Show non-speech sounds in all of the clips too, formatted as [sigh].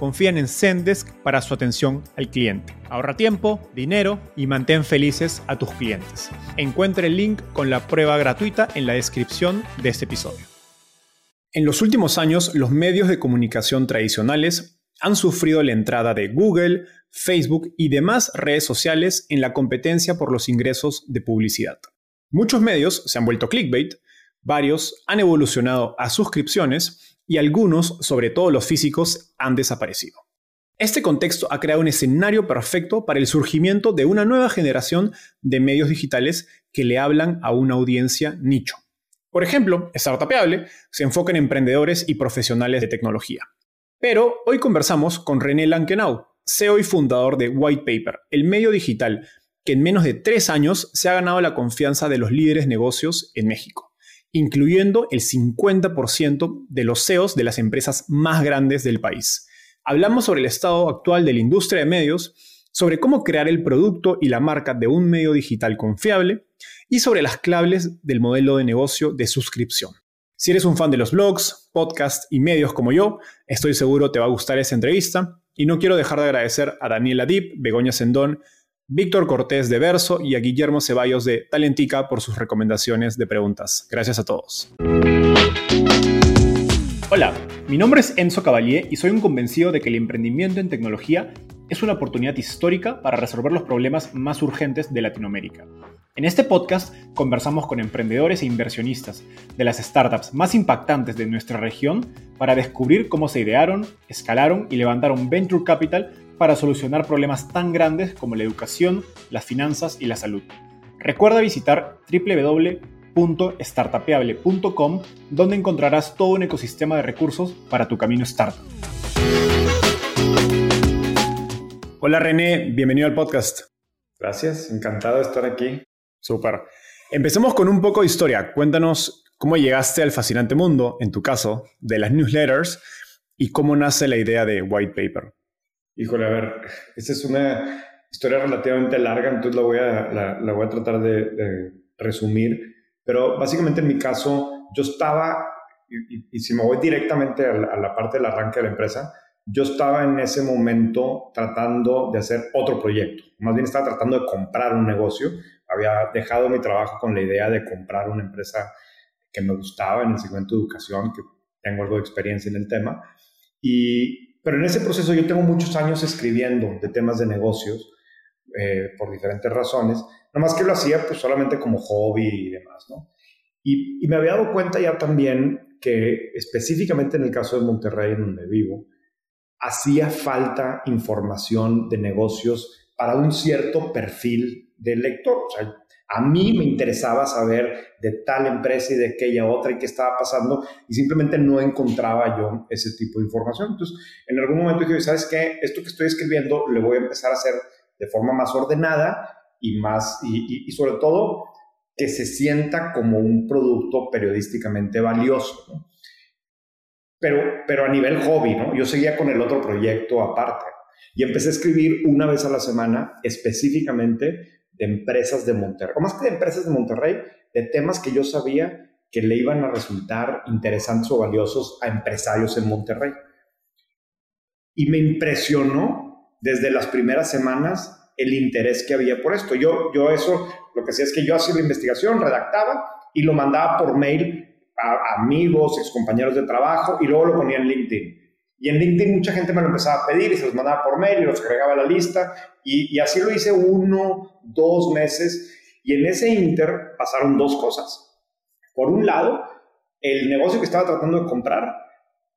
confían en Zendesk para su atención al cliente. Ahorra tiempo, dinero y mantén felices a tus clientes. Encuentre el link con la prueba gratuita en la descripción de este episodio. En los últimos años, los medios de comunicación tradicionales han sufrido la entrada de Google, Facebook y demás redes sociales en la competencia por los ingresos de publicidad. Muchos medios se han vuelto clickbait, varios han evolucionado a suscripciones y algunos, sobre todo los físicos, han desaparecido. Este contexto ha creado un escenario perfecto para el surgimiento de una nueva generación de medios digitales que le hablan a una audiencia nicho. Por ejemplo, Startupable se enfoca en emprendedores y profesionales de tecnología. Pero hoy conversamos con René Lankenau, CEO y fundador de White Paper, el medio digital que en menos de tres años se ha ganado la confianza de los líderes negocios en México incluyendo el 50% de los CEOs de las empresas más grandes del país. Hablamos sobre el estado actual de la industria de medios, sobre cómo crear el producto y la marca de un medio digital confiable y sobre las claves del modelo de negocio de suscripción. Si eres un fan de los blogs, podcasts y medios como yo, estoy seguro te va a gustar esta entrevista y no quiero dejar de agradecer a Daniela Dip, Begoña Sendón, Víctor Cortés de Verso y a Guillermo Ceballos de Talentica por sus recomendaciones de preguntas. Gracias a todos. Hola, mi nombre es Enzo Cavalier y soy un convencido de que el emprendimiento en tecnología es una oportunidad histórica para resolver los problemas más urgentes de Latinoamérica. En este podcast conversamos con emprendedores e inversionistas de las startups más impactantes de nuestra región para descubrir cómo se idearon, escalaron y levantaron venture capital para solucionar problemas tan grandes como la educación, las finanzas y la salud. Recuerda visitar www.startapeable.com donde encontrarás todo un ecosistema de recursos para tu camino startup. Hola René, bienvenido al podcast. Gracias, encantado de estar aquí. Súper. Empecemos con un poco de historia. Cuéntanos cómo llegaste al fascinante mundo, en tu caso, de las newsletters y cómo nace la idea de White Paper. Híjole, a ver, esta es una historia relativamente larga, entonces la voy a, la, voy a tratar de, resumir. Pero básicamente en mi caso, yo estaba, y, si me voy directamente a la, parte del arranque de la empresa, yo estaba en ese momento tratando de hacer otro proyecto. Más bien estaba tratando de comprar un negocio. Había dejado mi trabajo con la idea de comprar una empresa que me gustaba en el segmento de educación, que tengo algo de experiencia en el tema. Y pero en ese proceso yo tengo muchos años escribiendo de temas de negocios eh, por diferentes razones, no más que lo hacía pues solamente como hobby y demás, ¿no? Y, y, me había dado cuenta ya también que específicamente en el caso de Monterrey, en donde vivo, hacía falta información de negocios para un cierto perfil de lector. O sea, a mí me interesaba saber de tal empresa y de aquella otra y qué estaba pasando y simplemente no encontraba yo ese tipo de información. Entonces, en algún momento dije, ¿sabes qué? Esto que estoy escribiendo le voy a empezar a hacer de forma más ordenada y más, y, sobre todo, que se sienta como un producto periodísticamente valioso. Pero, pero a nivel hobby, ¿no? Yo seguía con el otro proyecto aparte. Y empecé a escribir una vez a la semana específicamente de empresas de Monterrey, o más que de empresas de Monterrey, de temas que yo sabía que le iban a resultar interesantes o valiosos a empresarios en Monterrey. Y me impresionó desde las primeras semanas el interés que había por esto. Yo, yo eso, lo que hacía es que yo hacía la investigación, redactaba y lo mandaba por mail a amigos, excompañeros de trabajo, y luego lo ponía en LinkedIn. Y en LinkedIn mucha gente me lo empezaba a pedir y se los mandaba por mail y los agregaba a la lista. Y, así lo hice uno, dos meses. Y en ese inter pasaron dos cosas. Por un lado, el negocio que estaba tratando de comprar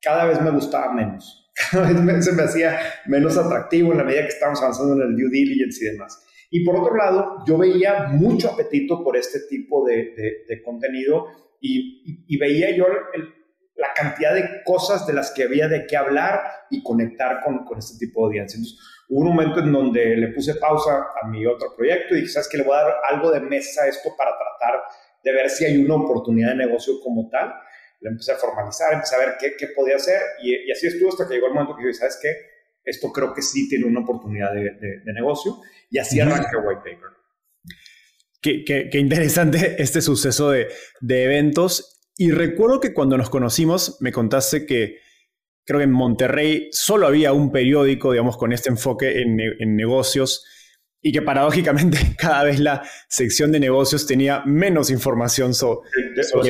cada vez me gustaba menos. [laughs] Cada vez se me hacía menos atractivo en la medida que estábamos avanzando en el due diligence y demás. Y por otro lado, yo veía mucho apetito por este tipo de, de, contenido y, y, veía yo el, la cantidad de cosas de las que había de qué hablar y conectar con, con este tipo de audiencia. Entonces, hubo un momento en donde le puse pausa a mi otro proyecto y dije, ¿sabes que Le voy a dar algo de mesa a esto para tratar de ver si hay una oportunidad de negocio como tal. Le empecé a formalizar, empecé a ver qué, qué podía hacer y, así estuvo hasta que llegó el momento que dije, ¿sabes qué? Esto creo que sí tiene una oportunidad de, de, negocio y así arranqué White Paper. Qué, qué, qué, interesante este suceso de, de, eventos y recuerdo que cuando nos conocimos me contaste que creo que en Monterrey solo había un periódico, digamos, con este enfoque en, negocios y que paradójicamente [laughs] cada vez la sección de negocios tenía menos información sobre,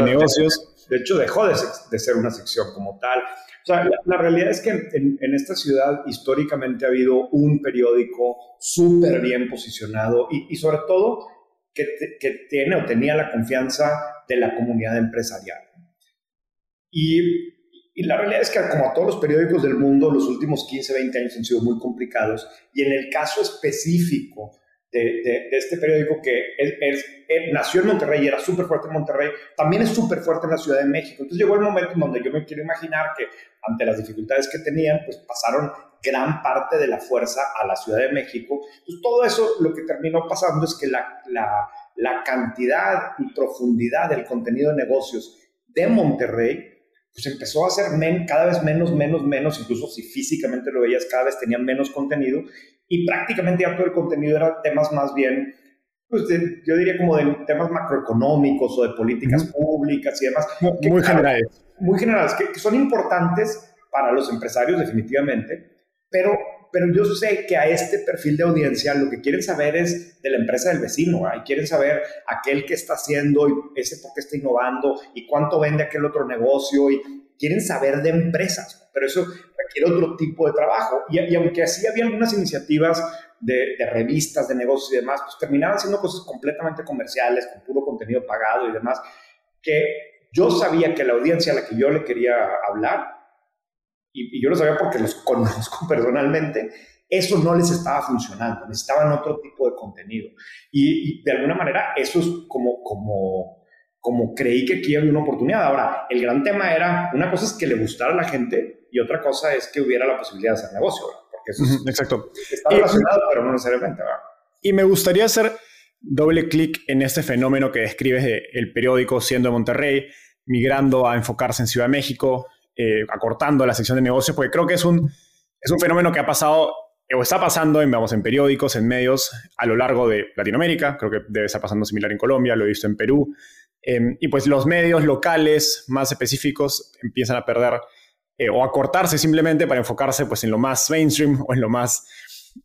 negocios. De, hecho, dejó de, ser una sección como tal. O sea, la, realidad es que en, esta ciudad históricamente ha habido un periódico súper bien posicionado y, y sobre todo que, tiene o tenía la confianza de la comunidad empresarial. Y, la realidad es que como a todos los periódicos del mundo, los últimos 15, 20 años han sido muy complicados. Y en el caso específico de, este periódico que es, nació en Monterrey y era súper fuerte en Monterrey, también es súper fuerte en la Ciudad de México. Entonces llegó el momento en donde yo me quiero imaginar que ante las dificultades que tenían, pues pasaron gran parte de la fuerza a la Ciudad de México. Pues todo eso lo que terminó pasando es que la, la, la cantidad y profundidad del contenido de negocios de Monterrey pues empezó a ser cada vez menos, menos, menos, incluso si físicamente lo veías, cada vez tenían menos contenido y prácticamente ya todo el contenido era temas más bien, pues yo diría como de temas macroeconómicos o de políticas públicas y demás. Muy, generales. Muy generales, que, son importantes para los empresarios definitivamente, pero pero yo sé que a este perfil de audiencia lo que quieren saber es de la empresa del vecino, y quieren saber aquel que está haciendo y ese por qué está innovando y cuánto vende aquel otro negocio y quieren saber de empresas, pero eso requiere otro tipo de trabajo. Y, aunque así había algunas iniciativas de, de, revistas, de negocios y demás, pues terminaban siendo cosas completamente comerciales, con puro contenido pagado y demás, que yo sabía que la audiencia a la que yo le quería hablar y, yo lo sabía porque los conozco [laughs] personalmente, eso no les estaba funcionando, necesitaban otro tipo de contenido. Y, de alguna manera eso es como, como, como creí que aquí había una oportunidad. Ahora, el gran tema era, una cosa es que le gustara a la gente y otra cosa es que hubiera la posibilidad de hacer negocio, porque eso Exacto. está relacionado, pero no necesariamente. ¿verdad? Y me gustaría hacer doble clic en este fenómeno que describes del periódico siendo de Monterrey, migrando a enfocarse en Ciudad de México, eh, acortando la sección de negocios, porque creo que es un, es un fenómeno que ha pasado o está pasando en, vamos, en periódicos, en medios a lo largo de Latinoamérica, creo que debe estar pasando similar en Colombia, lo he visto en Perú, em, y pues los medios locales más específicos empiezan a perder eh, o a cortarse simplemente para enfocarse pues en lo más mainstream o en lo más,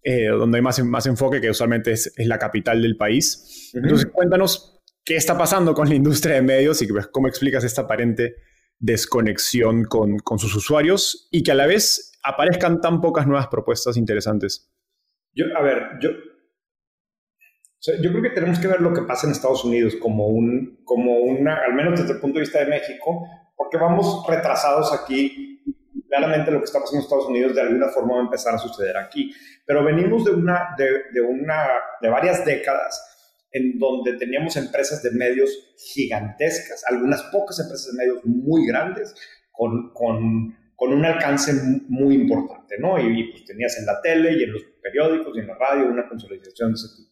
eh, donde hay más, más enfoque, que usualmente es, es la capital del país. Entonces cuéntanos qué está pasando con la industria de medios y pues, cómo explicas esta aparente desconexión con, con, sus usuarios y que a la vez aparezcan tan pocas nuevas propuestas interesantes? Yo, a ver, yo, yo creo que tenemos que ver lo que pasa en Estados Unidos como, un, como una, al menos desde el punto de vista de México, porque vamos retrasados aquí. Claramente lo que está pasando en Estados Unidos de alguna forma va a empezar a suceder aquí, pero venimos de, una, de, de, una, de varias décadas en donde teníamos empresas de medios gigantescas, algunas pocas empresas de medios muy grandes, con, con, con un alcance muy importante, ¿no? Y, pues tenías en la tele y en los periódicos y en la radio una consolidación de ese tipo.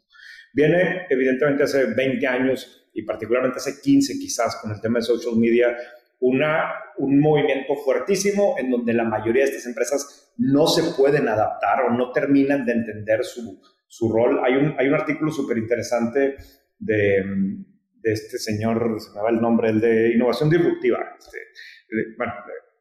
Viene evidentemente hace 20 años y particularmente hace 15 quizás con el tema de social media, una, un movimiento fuertísimo en donde la mayoría de estas empresas no se pueden adaptar o no terminan de entender su, su rol. Hay un, hay un artículo súper interesante de, de, este señor, se me va el nombre, el de innovación disruptiva, este, bueno,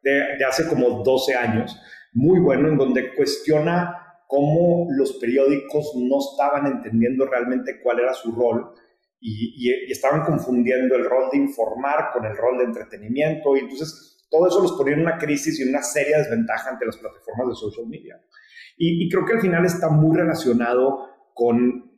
de, hace como 12 años, muy bueno, en donde cuestiona cómo los periódicos no estaban entendiendo realmente cuál era su rol y, estaban confundiendo el rol de informar con el rol de entretenimiento y entonces todo eso los ponía en una crisis y una seria desventaja ante las plataformas de social media. Y, creo que al final está muy relacionado con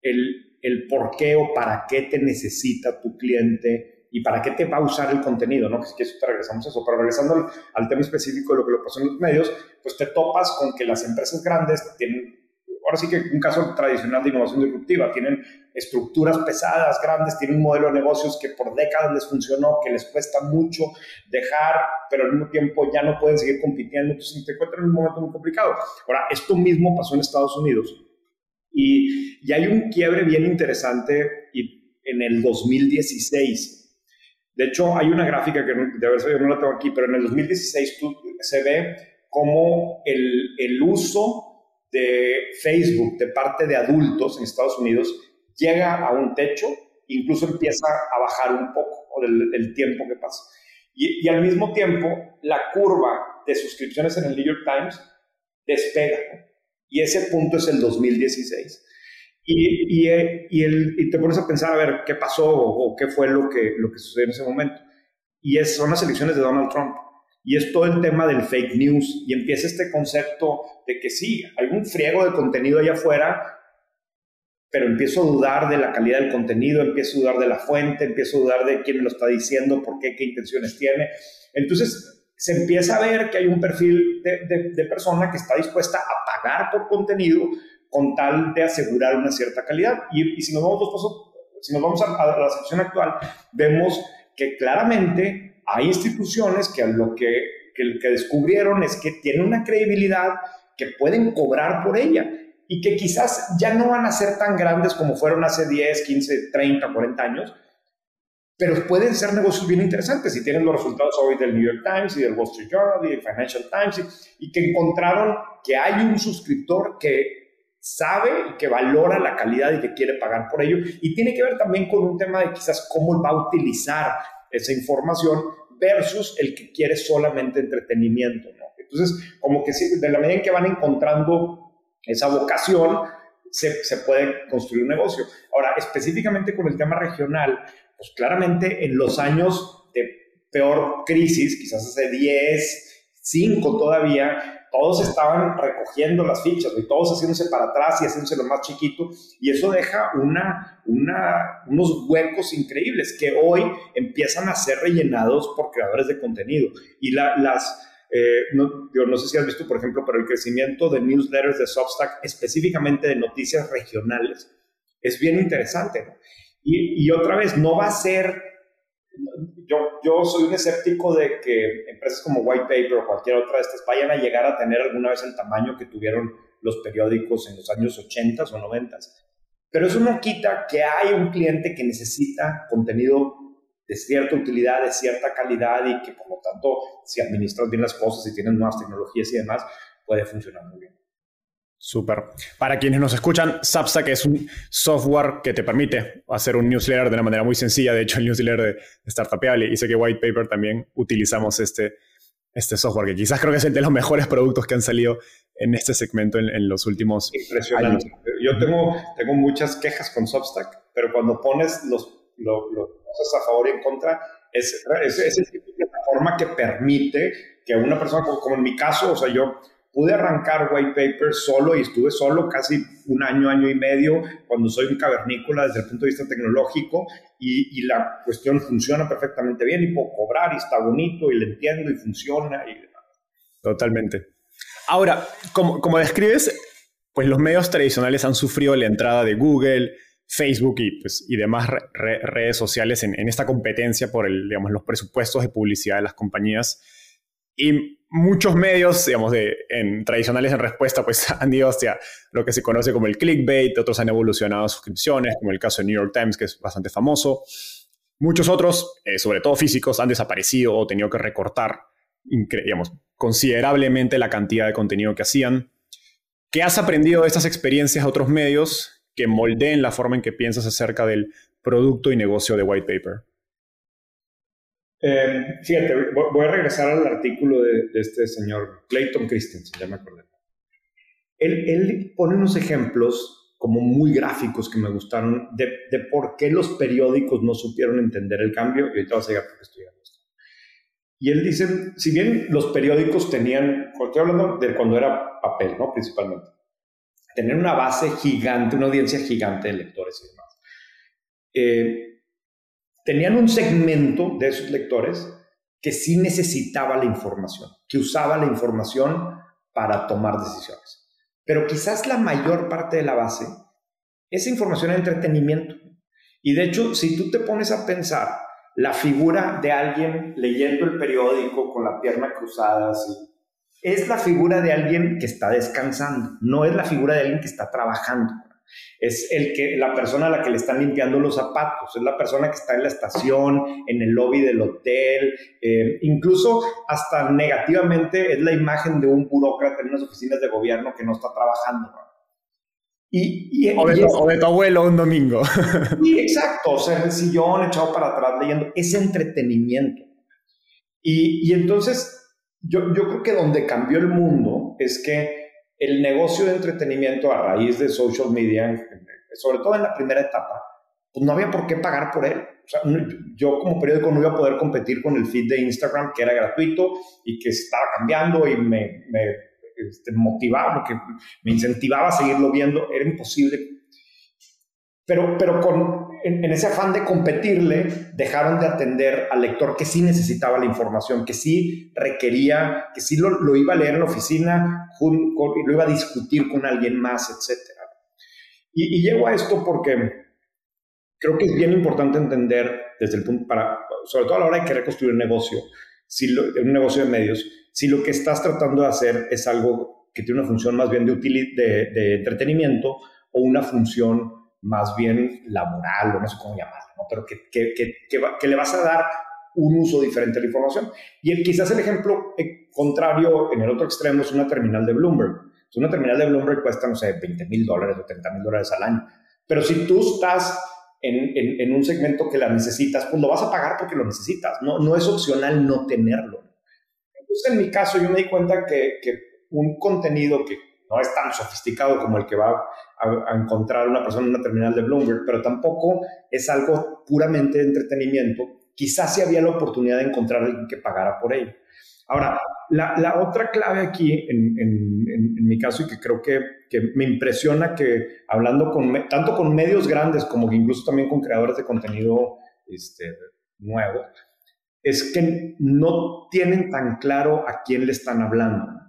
el, el por qué o para qué te necesita tu cliente y para qué te va a usar el contenido, ¿no? Que si te regresamos a eso, pero regresando al, al, tema específico de lo que lo pasó en los medios, pues te topas con que las empresas grandes tienen ahora sí que un caso tradicional de innovación disruptiva. Tienen estructuras pesadas, grandes, tienen un modelo de negocios que por décadas les funcionó, que les cuesta mucho dejar, pero al mismo tiempo ya no pueden seguir compitiendo, entonces te encuentran en un momento muy complicado. Ahora, esto mismo pasó en Estados Unidos y, y hay un quiebre bien interesante y en el 2016. De hecho, hay una gráfica que de haber yo no la tengo aquí, pero en el 2016 se ve cómo el, el uso de Facebook de parte de adultos en Estados Unidos llega a un techo, incluso empieza a bajar un poco el, tiempo que pasa. Y, al mismo tiempo, la curva de suscripciones en el New York Times despega. Y ese punto es el 2016. Y, y, el, y, te pones a pensar a ver qué pasó o, qué fue lo que, lo que sucedió en ese momento. Y es, son las elecciones de Donald Trump. Y es todo el tema del fake news y empieza este concepto de que sí, hay un friego de contenido allá afuera, pero empiezo a dudar de la calidad del contenido, empiezo a dudar de la fuente, empiezo a dudar de quién me lo está diciendo, por qué, qué intenciones tiene. Entonces se empieza a ver que hay un perfil de, persona que está dispuesta a pagar por contenido con tal de asegurar una cierta calidad. Y, si nos vamos, dos si nos vamos a, a la situación actual, vemos que claramente hay instituciones que lo que, que, que descubrieron es que tienen una credibilidad que pueden cobrar por ella y que quizás ya no van a ser tan grandes como fueron hace 10, 15, 30, 40 años, pero pueden ser negocios bien interesantes. Y tienen los resultados hoy del New York Times y del Wall Street Journal y del Financial Times y, y que encontraron que hay un suscriptor que sabe y que valora la calidad y que quiere pagar por ello. Y tiene que ver también con un tema de quizás cómo va a utilizar esa información versus el que quiere solamente entretenimiento. ¿no? Entonces, como que de la medida en que van encontrando esa vocación, se, se, puede construir un negocio. Ahora, específicamente con el tema regional, pues claramente en los años de peor crisis, quizás hace 10, 5 todavía, todos estaban recogiendo las fichas, y todos haciéndose para atrás y haciéndose lo más chiquito, y eso deja una, una, unos huecos increíbles que hoy empiezan a ser rellenados por creadores de contenido. Y la, las, eh, no, yo no sé si has visto, por ejemplo, pero el crecimiento de newsletters de Substack, específicamente de noticias regionales, es bien interesante. Y otra vez, no va a ser yo, yo soy un escéptico de que empresas como White Paper o cualquier otra de estas vayan a llegar a tener alguna vez el tamaño que tuvieron los periódicos en los años 80 o 90. Pero eso no quita que hay un cliente que necesita contenido de cierta utilidad, de cierta calidad y que por lo tanto, si administras bien las cosas, y tienes nuevas tecnologías y demás, puede funcionar muy bien. Súper. Para quienes nos escuchan, Substack es un software que te permite hacer un newsletter de una manera muy sencilla. De hecho, el newsletter de Startupeable y sé que White Paper también utilizamos este, este software, que quizás creo que es el de los mejores productos que han salido en este segmento en, los últimos Impresionante. Yo tengo, tengo muchas quejas con Substack, pero cuando pones los, los, cosas a favor y en contra, es, es, es de plataforma que permite que una persona, como en mi caso, o sea, yo pude arrancar White Paper solo y estuve solo casi un año, año y medio cuando soy un cavernícola desde el punto de vista tecnológico y, la cuestión funciona perfectamente bien y puedo cobrar y está bonito y le entiendo y funciona. Y... Totalmente. Ahora, como, como describes, pues los medios tradicionales han sufrido la entrada de Google, Facebook y, pues, y demás redes sociales en, en, esta competencia por el, digamos, los presupuestos de publicidad de las compañías. Y muchos medios, digamos, de, en, tradicionales en respuesta, pues [laughs] han ido hacia lo que se conoce como el clickbait, otros han evolucionado suscripciones, como el caso de New York Times, que es bastante famoso. Muchos otros, eh, sobre todo físicos, han desaparecido o tenido que recortar, digamos, considerablemente la cantidad de contenido que hacían. ¿Qué has aprendido de estas experiencias de otros medios que moldeen la forma en que piensas acerca del producto y negocio de White Paper? Eh, fíjate, voy a regresar al artículo de, este señor Clayton Christensen, ya me acordé. Él, él, pone unos ejemplos como muy gráficos que me gustaron de, de, por qué los periódicos no supieron entender el cambio. Y ahorita vas a llegar porque estoy esto. Y él dice, si bien los periódicos tenían, estoy hablando de cuando era papel, ¿no? Principalmente, tenían una base gigante, una audiencia gigante de lectores y demás. Eh, tenían un segmento de esos lectores que sí necesitaba la información, que usaba la información para tomar decisiones. Pero quizás la mayor parte de la base, esa información era entretenimiento. Y de hecho, si tú te pones a pensar la figura de alguien leyendo el periódico con la pierna cruzada, así, es la figura de alguien que está descansando, no es la figura de alguien que está trabajando. Es el que, la persona a la que le están limpiando los zapatos, es la persona que está en la estación, en el lobby del hotel, eh, incluso hasta negativamente es la imagen de un burócrata en unas oficinas de gobierno que no está trabajando. Y, o, de, tu abuelo un domingo. [laughs] Sí, exacto, o sea, en el sillón echado para atrás leyendo, es entretenimiento. Y, y entonces, yo, yo creo que donde cambió el mundo es que el negocio de entretenimiento a raíz de social media, sobre todo en la primera etapa, pues no había por qué pagar por él. O sea, yo como periódico no iba a poder competir con el feed de Instagram, que era gratuito y que estaba cambiando y me, me este, motivaba, que me incentivaba a seguirlo viendo, era imposible. Pero, pero con, en, ese afán de competirle, dejaron de atender al lector que sí necesitaba la información, que sí requería, que sí lo, iba a leer en la oficina lo iba a discutir con alguien más, etc. Y, llego a esto porque creo que es bien importante entender desde el punto, para, sobre todo a la hora de querer construir un negocio, si un negocio de medios, si lo que estás tratando de hacer es algo que tiene una función más bien de, de, entretenimiento o una función más bien laboral o no sé cómo llamarlo, pero que, que, que, le vas a dar un uso diferente a la información. Y el, quizás el ejemplo eh, contrario en el otro extremo es una terminal de Bloomberg. Una terminal de Bloomberg cuesta, no sé, 20 mil dólares o 30 mil dólares al año. Pero si tú estás en, en, un segmento que la necesitas, pues lo vas a pagar porque lo necesitas. No, no es opcional no tenerlo. Entonces, en mi caso, yo me di cuenta que, que un contenido que no es tan sofisticado como el que va a, encontrar una persona en una terminal de Bloomberg, pero tampoco es algo puramente de entretenimiento. Quizás sí había la oportunidad de encontrar a alguien que pagara por ello. Ahora, la, otra clave aquí, en, mi caso, y que creo que, que me impresiona que hablando tanto con medios grandes como incluso también con creadores de contenido este, nuevo, es que no tienen tan claro a quién le están hablando.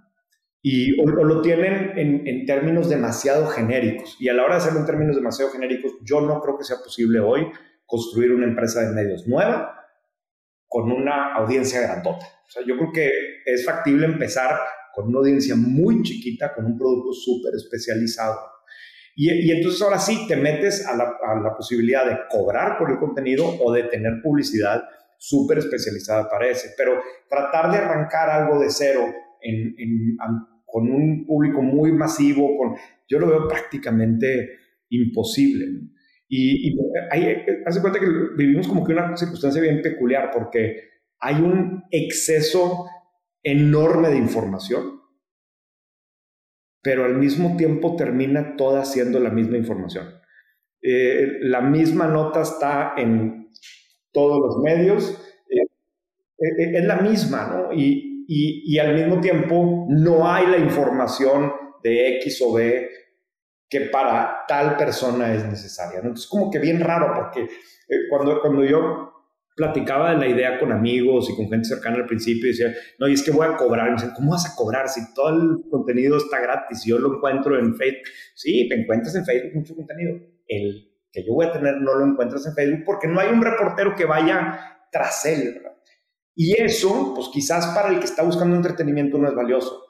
Y, o, lo tienen en, en, términos demasiado genéricos. Y a la hora de hacerlo en términos demasiado genéricos, yo no creo que sea posible hoy construir una empresa de medios nueva con una audiencia grandota. O sea, yo creo que es factible empezar con una audiencia muy chiquita, con un producto súper especializado. Y, y, entonces ahora sí te metes a la, a la, posibilidad de cobrar por el contenido o de tener publicidad súper especializada para ese. Pero tratar de arrancar algo de cero en, en, con un público muy masivo, con, yo lo veo prácticamente imposible. Y, y hay, hace cuenta que vivimos como que una circunstancia bien peculiar porque hay un exceso enorme de información, pero al mismo tiempo termina toda siendo la misma información. Eh, la misma nota está en todos los medios, eh, eh, es la misma, ¿no? Y, y, y al mismo tiempo no hay la información de X o B que para tal persona es necesaria. ¿no? Entonces, como que bien raro, porque eh, cuando, cuando yo platicaba de la idea con amigos y con gente cercana al principio, decía, no, y es que voy a cobrar. Y me dicen, ¿cómo vas a cobrar si todo el contenido está gratis? Yo lo encuentro en Facebook. Sí, te encuentras en Facebook mucho contenido. El que yo voy a tener no lo encuentras en Facebook porque no hay un reportero que vaya tras él. ¿verdad? Y eso, pues quizás para el que está buscando entretenimiento no es valioso,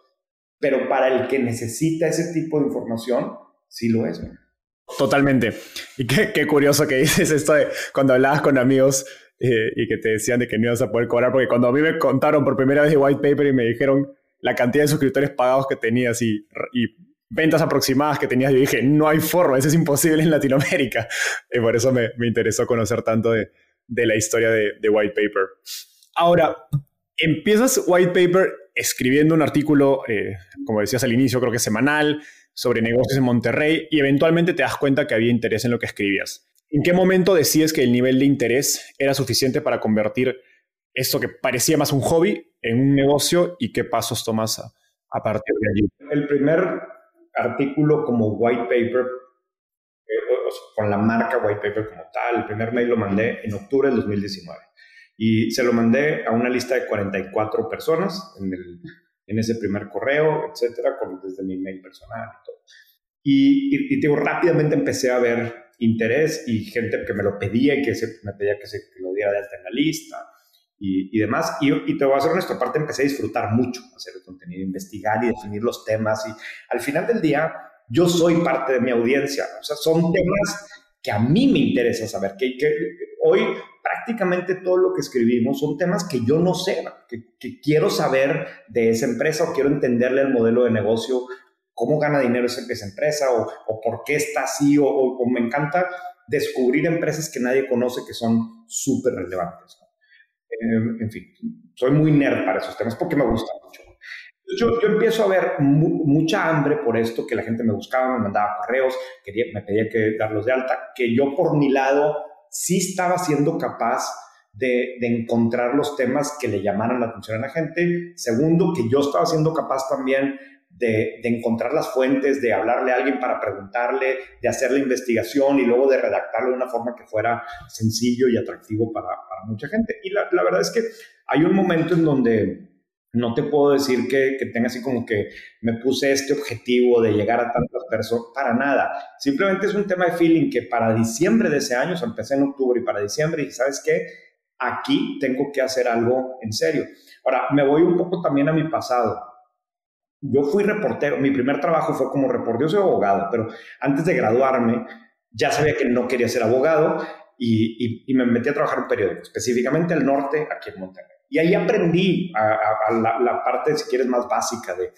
pero para el que necesita ese tipo de información, sí lo es. Totalmente. Y qué, qué, curioso que [laughs] dices esto de cuando hablabas con amigos eh, y que te decían de que no ibas a poder cobrar, porque cuando a mí me contaron por primera vez de White Paper y me dijeron la cantidad de suscriptores pagados que tenías y, y ventas aproximadas que tenías, yo dije, no hay forma, eso es imposible en Latinoamérica. [laughs] Y por eso me, me interesó conocer tanto de, de la historia de, de White Paper. Ahora, empiezas White Paper escribiendo un artículo, eh, como decías al inicio, creo que semanal, sobre negocios en Monterrey y eventualmente te das cuenta que había interés en lo que escribías. ¿En qué momento decides que el nivel de interés era suficiente para convertir esto que parecía más un hobby en un negocio y qué pasos tomas a, partir de allí? El primer artículo como white paper, eh, con la marca white paper como tal, el primer mail lo mandé en octubre del 2019 y se lo mandé a una lista de 44 personas en, el, en ese primer correo, etcétera, con, desde mi mail personal y todo. Y, y, digo, rápidamente empecé a ver interés y gente que me lo pedía y que se, me pedía que, se, lo diera de alta en la lista y, y demás. Y, y, te voy a hacer honesto, aparte empecé a disfrutar mucho hacer el contenido, investigar y definir los temas. Y al final del día, yo soy parte de mi audiencia. O sea, son temas que a mí me interesa saber, que, hoy prácticamente todo lo que escribimos son temas que yo no sé, que, quiero saber de esa empresa o quiero entenderle el modelo de negocio cómo gana dinero esa, empresa o, por qué está así o, o, me encanta descubrir empresas que nadie conoce que son súper relevantes. Eh, en fin, soy muy nerd para esos temas porque me gusta mucho. Yo, empiezo a ver mucha hambre por esto, que la gente me buscaba, me mandaba correos, quería, me pedía que darlos de alta, que yo por mi lado sí estaba siendo capaz de, de, encontrar los temas que le llamaran la atención a la gente. Segundo, que yo estaba siendo capaz también de, encontrar las fuentes, de hablarle a alguien para preguntarle, de hacer la investigación y luego de redactarlo de una forma que fuera sencillo y atractivo para, mucha gente. Y la, verdad es que hay un momento en donde no te puedo decir que, que, tenga así como que me puse este objetivo de llegar a tantas personas, para nada. Simplemente es un tema de feeling que para diciembre de ese año, o sea, empecé en octubre y para diciembre, y sabes qué, aquí tengo que hacer algo en serio. Ahora, me voy un poco también a mi pasado yo fui reportero, mi primer trabajo fue como reportero, soy abogado, pero antes de graduarme ya sabía que no quería ser abogado y, me metí a trabajar en un periódico, específicamente al norte, aquí en Monterrey. Y ahí aprendí a, la, parte, si quieres, más básica de,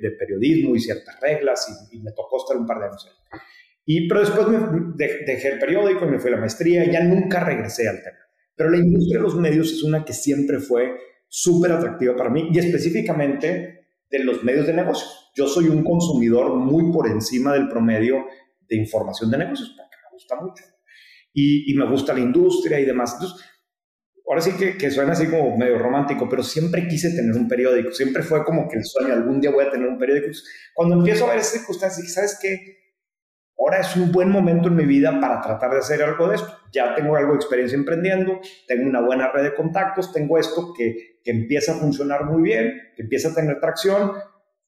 de, periodismo y ciertas reglas y, me tocó estar un par de años ahí. Y, pero después me dejé el periódico y me fui a la maestría y ya nunca regresé al tema. Pero la industria de los medios es una que siempre fue súper atractiva para mí y específicamente de los medios de negocios. Yo soy un consumidor muy por encima del promedio de información de negocios, porque me gusta mucho. Y, me gusta la industria y demás. Entonces, ahora sí que, que, suena así como medio romántico, pero siempre quise tener un periódico. Siempre fue como que el sueño, algún día voy a tener un periódico. cuando empiezo a ver esas circunstancias, dije, ¿sabes qué? Ahora es un buen momento en mi vida para tratar de hacer algo de esto. Ya tengo algo de experiencia emprendiendo, tengo una buena red de contactos, tengo esto que, que empieza a funcionar muy bien, que empieza a tener tracción.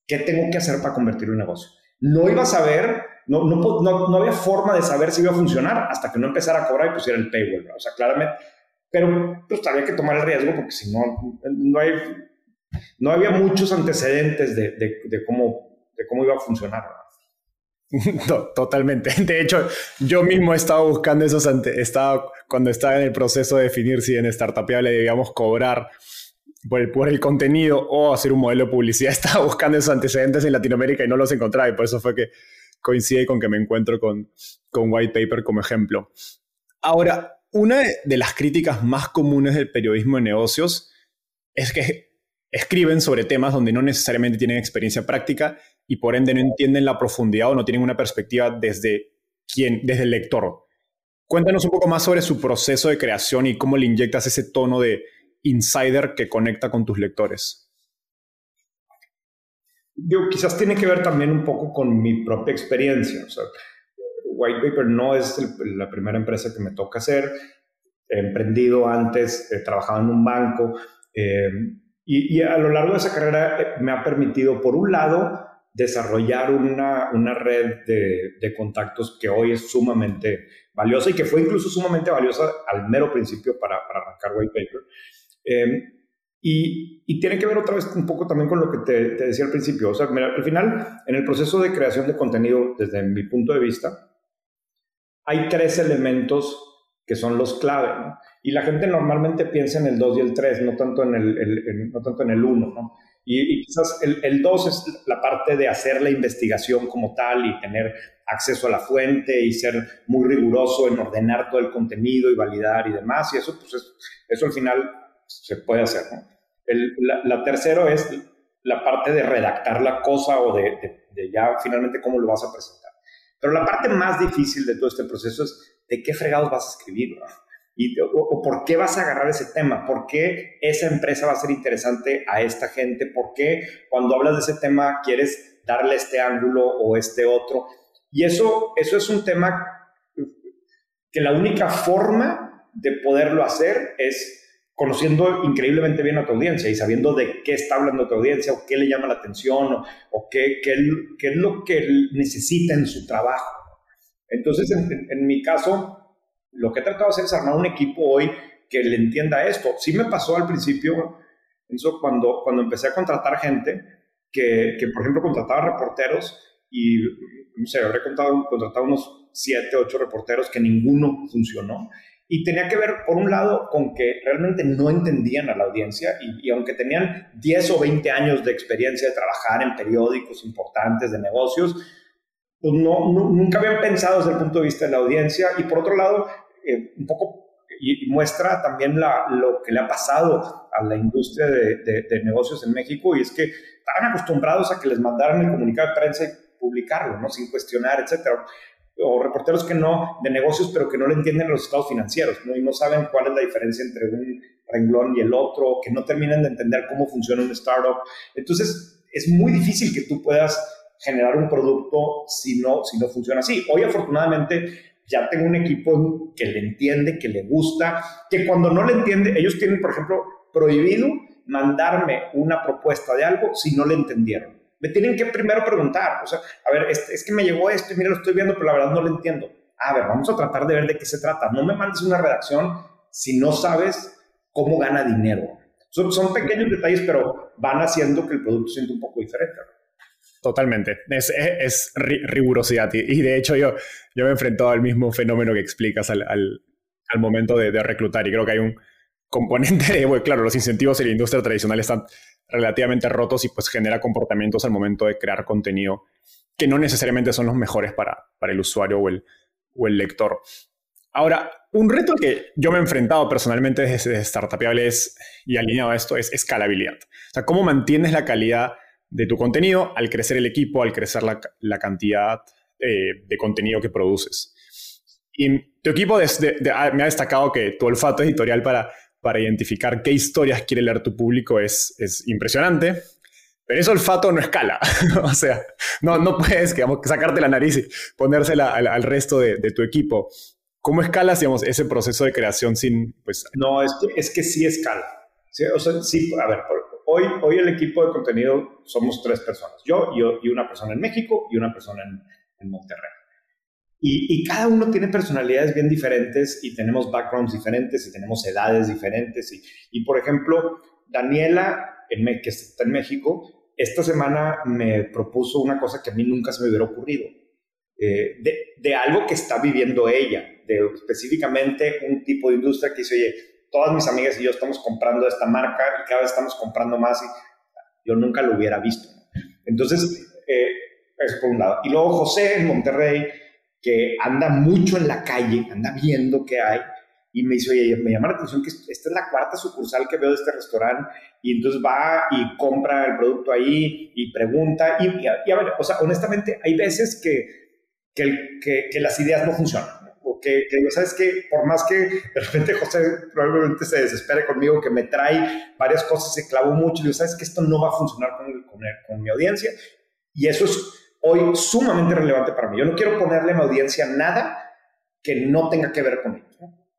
¿Qué tengo que hacer para convertirlo en negocio? No iba a saber, no, no, no, no, había forma de saber si iba a funcionar hasta que no empezara a cobrar y pusiera el paywall. ¿no? O sea, claramente, pero pues había que tomar el riesgo porque si no, no, hay, no había muchos antecedentes de, de, de cómo, de cómo iba a funcionar. ¿no? [laughs] totalmente. De hecho, yo mismo he estado buscando esos estaba, cuando estaba en el proceso de definir si en Startupiable debíamos cobrar por el, por el contenido o hacer un modelo de publicidad. [laughs] Estaba buscando esos antecedentes en Latinoamérica y no los encontraba y por eso fue que coincide con que me encuentro con, con White Paper como ejemplo. Ahora, una de las críticas más comunes del periodismo de negocios es que escriben sobre temas donde no necesariamente tienen experiencia práctica y por ende no entienden la profundidad o no tienen una perspectiva desde quién, desde el lector. Cuéntanos un poco más sobre su proceso de creación y cómo le inyectas ese tono de insider que conecta con tus lectores. Digo, quizás tiene que ver también un poco con mi propia experiencia. White Paper no es la primera empresa que me toca hacer. He emprendido antes, he trabajado en un banco eh, y, y, a lo largo de esa carrera eh, me ha permitido, por un lado, desarrollar una, una red de, de, contactos que hoy es sumamente valiosa y que fue incluso sumamente valiosa al mero principio para, para arrancar White Paper. Eh, y, y, tiene que ver otra vez un poco también con lo que te, te decía al principio. O sea, al final, en el proceso de creación de contenido, desde mi punto de vista, hay tres elementos que son los clave. ¿no? Y la gente normalmente piensa en el 2 y el 3, no tanto en el, el, no tanto en el 1. ¿no? Y, quizás el 2 es la parte de hacer la investigación como tal y tener acceso a la fuente y ser muy riguroso en ordenar todo el contenido y validar y demás. Y eso, pues, eso al final se puede hacer. ¿no? El, la, tercero es la parte de redactar la cosa o de ya finalmente cómo lo vas a presentar. Pero la parte más difícil de todo este proceso es de qué fregados vas a escribir, Y, o, por qué vas a agarrar ese tema, por qué esa empresa va a ser interesante a esta gente, por qué cuando hablas de ese tema quieres darle este ángulo o este otro. Y eso, eso es un tema que la única forma de poderlo hacer es conociendo increíblemente bien a tu audiencia y sabiendo de qué está hablando tu audiencia o qué le llama la atención o, qué, qué, es lo que necesita en su trabajo. Entonces, en, mi caso, lo que he tratado de hacer es armar un equipo hoy que le entienda esto. Sí me pasó al principio, eso cuando, cuando empecé a contratar gente, que, por ejemplo contrataba reporteros y, no sé, habré contratado, contratado unos siete, ocho reporteros que ninguno funcionó. Y tenía que ver, por un lado, con que realmente no entendían a la audiencia y, aunque tenían 10 o 20 años de experiencia de trabajar en periódicos importantes de negocios, pues no, nunca habían pensado desde el punto de vista de la audiencia. Y por otro lado, eh, un poco y, muestra también la, lo que le ha pasado a la industria de, de, negocios en México y es que estaban acostumbrados a que les mandaran el comunicado de prensa y publicarlo, ¿no? Sin cuestionar, etcétera o reporteros que no, de negocios, pero que no le entienden los estados financieros, ¿no? Y no saben cuál es la diferencia entre un renglón y el otro, que no terminan de entender cómo funciona un startup. Entonces, es muy difícil que tú puedas generar un producto si no, si no funciona así. Hoy, afortunadamente, ya tengo un equipo que le entiende, que le gusta, que cuando no le entiende, ellos tienen, por ejemplo, prohibido mandarme una propuesta de algo si no le entendieron me tienen que primero preguntar, o sea, a ver, es, que me llegó esto y mira, lo estoy viendo, pero la verdad no lo entiendo. A ver, vamos a tratar de ver de qué se trata. No me mandes una redacción si no sabes cómo gana dinero. Son, son pequeños detalles, pero van haciendo que el producto sienta un poco diferente. Totalmente. Es, es, rigurosidad. Y, de hecho yo, yo me he enfrentado al mismo fenómeno que explicas al, al, al momento de, de, reclutar. Y creo que hay un componente de, bueno, claro, los incentivos en la industria tradicional están relativamente rotos y pues genera comportamientos al momento de crear contenido que no necesariamente son los mejores para, para el usuario o el, o el lector. Ahora, un reto que yo me he enfrentado personalmente desde Startupiable es, y alineado a esto es escalabilidad. O sea, cómo mantienes la calidad de tu contenido al crecer el equipo, al crecer la, la cantidad eh, de contenido que produces. Y tu equipo ah, me ha destacado que tu olfato editorial para para identificar qué historias quiere leer tu público es, es impresionante. Pero ese olfato no escala. [laughs] o sea, no, no puedes digamos, sacarte la nariz y ponérsela al, resto de, tu equipo. ¿Cómo escalas digamos, ese proceso de creación sin... Pues... No, es que, es que sí escala. Sí, o sea, sí, a ver, hoy, hoy el equipo de contenido somos tres personas. Yo, y una persona en México y una persona en Monterrey. Y, cada uno tiene personalidades bien diferentes y tenemos backgrounds diferentes y tenemos edades diferentes. Y, y por ejemplo, Daniela, que está en México, esta semana me propuso una cosa que a mí nunca se me hubiera ocurrido. Eh, de, de, algo que está viviendo ella, de específicamente un tipo de industria que dice, oye, todas mis amigas y yo estamos comprando esta marca y cada vez estamos comprando más y yo nunca lo hubiera visto. Entonces, eh, eso por un lado. Y luego José en Monterrey, que anda mucho en la calle, anda viendo qué hay, y me dice, oye, me llama la atención que esta es la cuarta sucursal que veo de este restaurante, y entonces va y compra el producto ahí y pregunta, y, a ver, o sea, honestamente, hay veces que, que, las ideas no funcionan, o que, sabes que por más que de repente José probablemente se desespere conmigo, que me trae varias cosas, se clavó mucho, y sabes que esto no va a funcionar con, con mi audiencia, y eso es hoy sumamente relevante para mí. Yo no quiero ponerle a mi audiencia nada que no tenga que ver con ellos.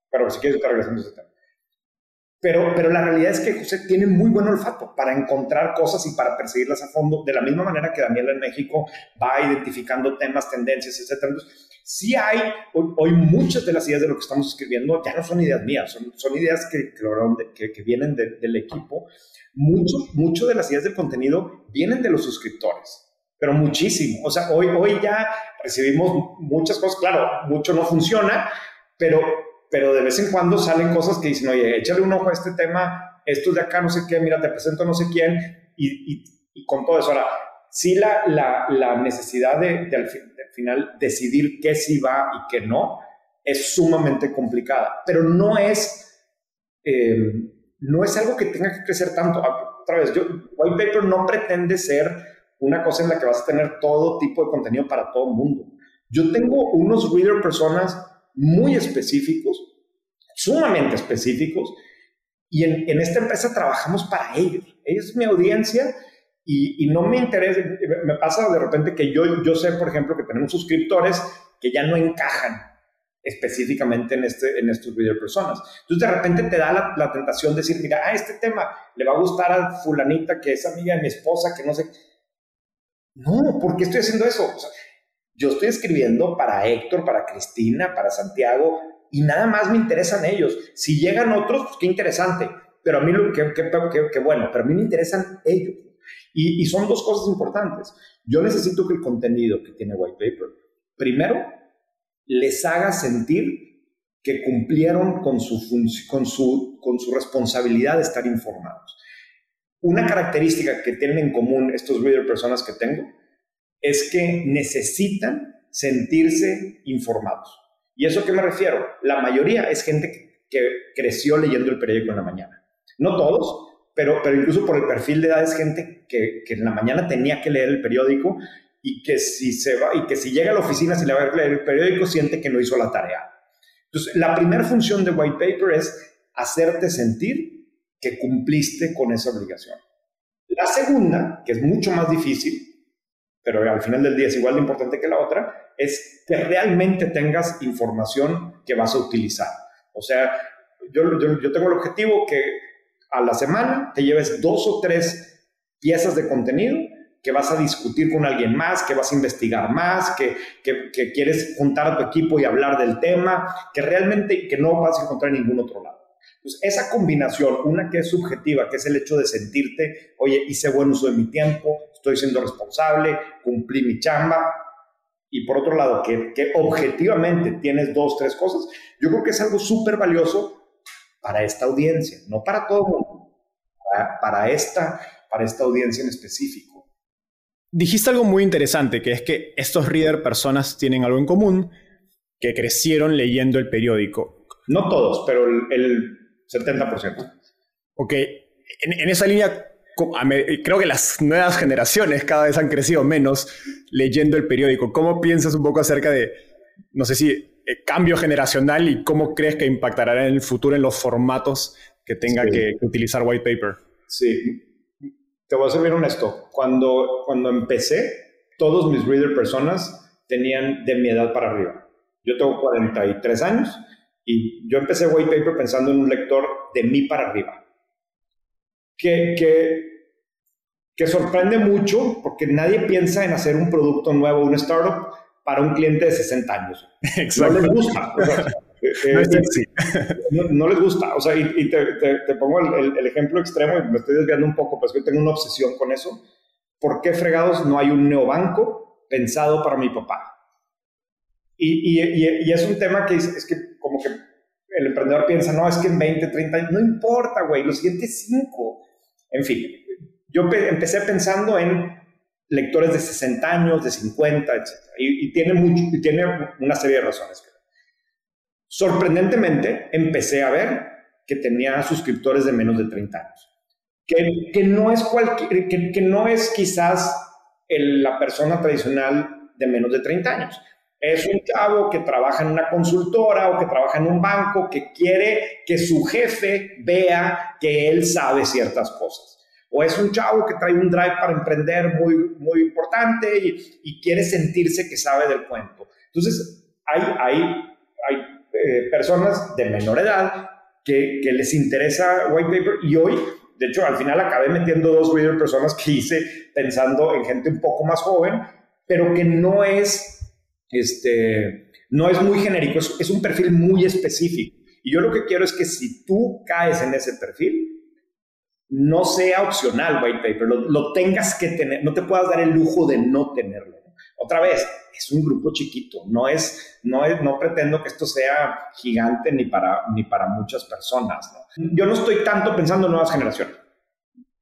Pero si quieres, estar regresando a. Pero, pero la realidad es que José tiene muy buen olfato para encontrar cosas y para perseguirlas a fondo, de la misma manera que Daniela en México va identificando temas, tendencias, etc. Entonces, sí hay, hoy, muchas de las ideas de lo que estamos escribiendo ya no son ideas mías, son, son ideas que, que, que vienen del equipo. Mucho, mucho de las ideas del contenido vienen de los suscriptores pero muchísimo. O sea, hoy, hoy ya recibimos muchas cosas, claro, mucho no funciona, pero, pero de vez en cuando salen cosas que dicen, oye, échale un ojo a este tema, esto es de acá, no sé qué, mira, te presento no sé quién, y, y, y con todo eso. Ahora, sí la, la, la necesidad de, de, al, final decidir qué sí va y qué no es sumamente complicada, pero no es, eh, no es algo que tenga que crecer tanto. Otra vez, yo, White Paper no pretende ser una cosa en la que vas a tener todo tipo de contenido para todo el mundo. Yo tengo unos reader personas muy específicos, sumamente específicos, y en, en esta empresa trabajamos para ellos. Ellos es mi audiencia y, no me interesa, me pasa de repente que yo, yo sé, por ejemplo, que tenemos suscriptores que ya no encajan específicamente en, este, en estos video personas. Entonces de repente te da la, tentación de decir, mira, a este tema le va a gustar a fulanita que es amiga de mi esposa, que no sé. No, ¿por qué estoy haciendo eso? Yo estoy escribiendo para Héctor, para Cristina, para Santiago, y nada más me interesan ellos. Si llegan otros, pues qué interesante. Pero a mí, qué, qué bueno, pero a mí me interesan ellos. Y, y son dos cosas importantes. Yo necesito que el contenido que tiene White Paper, primero, les haga sentir que cumplieron con su, con su, con su responsabilidad de estar informados. Una característica que tienen en común estos reader personas que tengo es que necesitan sentirse informados. ¿Y eso a qué me refiero? La mayoría es gente que creció leyendo el periódico en la mañana. No todos, pero, pero incluso por el perfil de edad es gente que, en la mañana tenía que leer el periódico y que si se va y que si llega a la oficina si le va leer el periódico siente que no hizo la tarea. Entonces, la primera función de white paper es hacerte sentir que cumpliste con esa obligación. La segunda, que es mucho más difícil, pero al final del día es igual de importante que la otra, es que realmente tengas información que vas a utilizar. O sea, yo, tengo el objetivo que a la semana te lleves dos o tres piezas de contenido que vas a discutir con alguien más, que vas a investigar más, que, que, quieres juntar a tu equipo y hablar del tema, que realmente que no vas a encontrar en ningún otro lado. Pues esa combinación, una que es subjetiva, que es el hecho de sentirte, oye, hice buen uso de mi tiempo, estoy siendo responsable, cumplí mi chamba, y por otro lado, que, que objetivamente tienes dos, tres cosas, yo creo que es algo súper valioso para esta audiencia, no para todo el mundo, para, para, esta, para esta audiencia en específico. Dijiste algo muy interesante, que es que estos reader personas tienen algo en común, que crecieron leyendo el periódico. No todos, pero el, el 70%. Ok, en, en, esa línea creo que las nuevas generaciones cada vez han crecido menos leyendo el periódico. ¿Cómo piensas un poco acerca de, no sé si, eh, cambio generacional y cómo crees que impactará en el futuro en los formatos que tenga sí. que, que utilizar White Paper? Sí, te voy a ser bien honesto, cuando, cuando empecé, todos mis reader personas tenían de mi edad para arriba. Yo tengo 43 años y yo empecé White Paper pensando en un lector de mí para arriba. Que, que, que sorprende mucho porque nadie piensa en hacer un producto nuevo, un startup, para un cliente de 60 años. Exacto. [laughs] No les gusta. [laughs] Eh, no, no, no, les gusta. O sea, y, y te, te, te, pongo el, el, ejemplo extremo y me estoy desviando un poco, pues que tengo una obsesión con eso. ¿Por qué fregados no hay un neobanco pensado para mi papá? Y, y, y es un tema que es, es, que como que el emprendedor piensa, no, es que en 20, 30 años, no importa, güey, los siguientes 5. En fin, yo empecé pensando en lectores de 60 años, de 50, etc. Y, y tiene, mucho, y tiene una serie de razones. Sorprendentemente, empecé a ver que tenía suscriptores de menos de 30 años. Que, que no, es cualquier, que, que no es quizás el, la persona tradicional de menos de 30 años. Es un chavo que trabaja en una consultora o que trabaja en un banco que quiere que su jefe vea que él sabe ciertas cosas. O es un chavo que trae un drive para emprender muy, muy importante y, y quiere sentirse que sabe del cuento. Entonces, hay, hay, hay eh, personas de menor edad que, que, les interesa white paper y hoy, de hecho, al final acabé metiendo dos reader personas que hice pensando en gente un poco más joven, pero que no es, este, no es muy genérico, es, es un perfil muy específico. Y yo lo que quiero es que si tú caes en ese perfil, no sea opcional white paper, lo, lo tengas que tener, no te puedas dar el lujo de no tenerlo. Otra vez, es un grupo chiquito, no es, no es, no pretendo que esto sea gigante ni para, ni para muchas personas. ¿no? Yo no estoy tanto pensando en nuevas generaciones.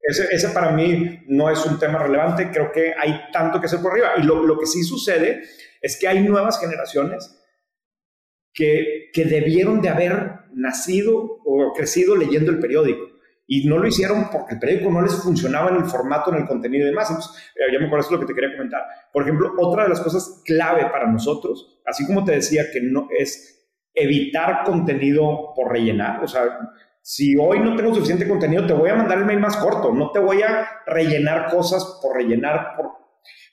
Ese, ese, para mí no es un tema relevante, creo que hay tanto que hacer por arriba. Y lo, lo que sí sucede es que hay nuevas generaciones que, que debieron de haber nacido o crecido leyendo el periódico y no lo hicieron porque el periódico no les funcionaba en el formato, en el contenido y demás. Entonces, eh, ya me acuerdo, eso es lo que te quería comentar. Por ejemplo, otra de las cosas clave para nosotros, así como te decía que no es evitar contenido por rellenar, o sea, si hoy no tengo suficiente contenido, te voy a mandar el mail más corto, no te voy a rellenar cosas por rellenar. Por...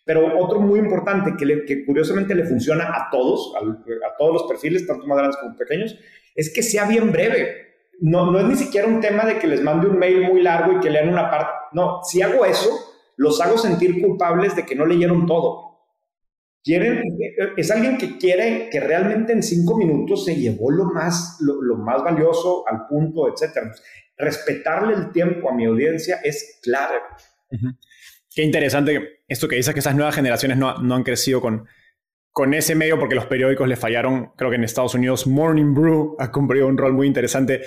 Pero otro muy importante que, que curiosamente le funciona a todos, a, a todos los perfiles, tanto más grandes como pequeños, es que sea bien breve no, no es ni siquiera un tema de que les mande un mail muy largo y que lean una parte. No, si hago eso, los hago sentir culpables de que no leyeron todo. Quieren, es alguien que quiere que realmente en cinco minutos se llevó lo más, lo, más valioso al punto, etc. Respetarle el tiempo a mi audiencia es clave. Qué interesante esto que dices que esas nuevas generaciones no, no han crecido con, con ese medio porque los periódicos le fallaron. Creo que en Estados Unidos Morning Brew [laughs] ha cumplido un rol muy interesante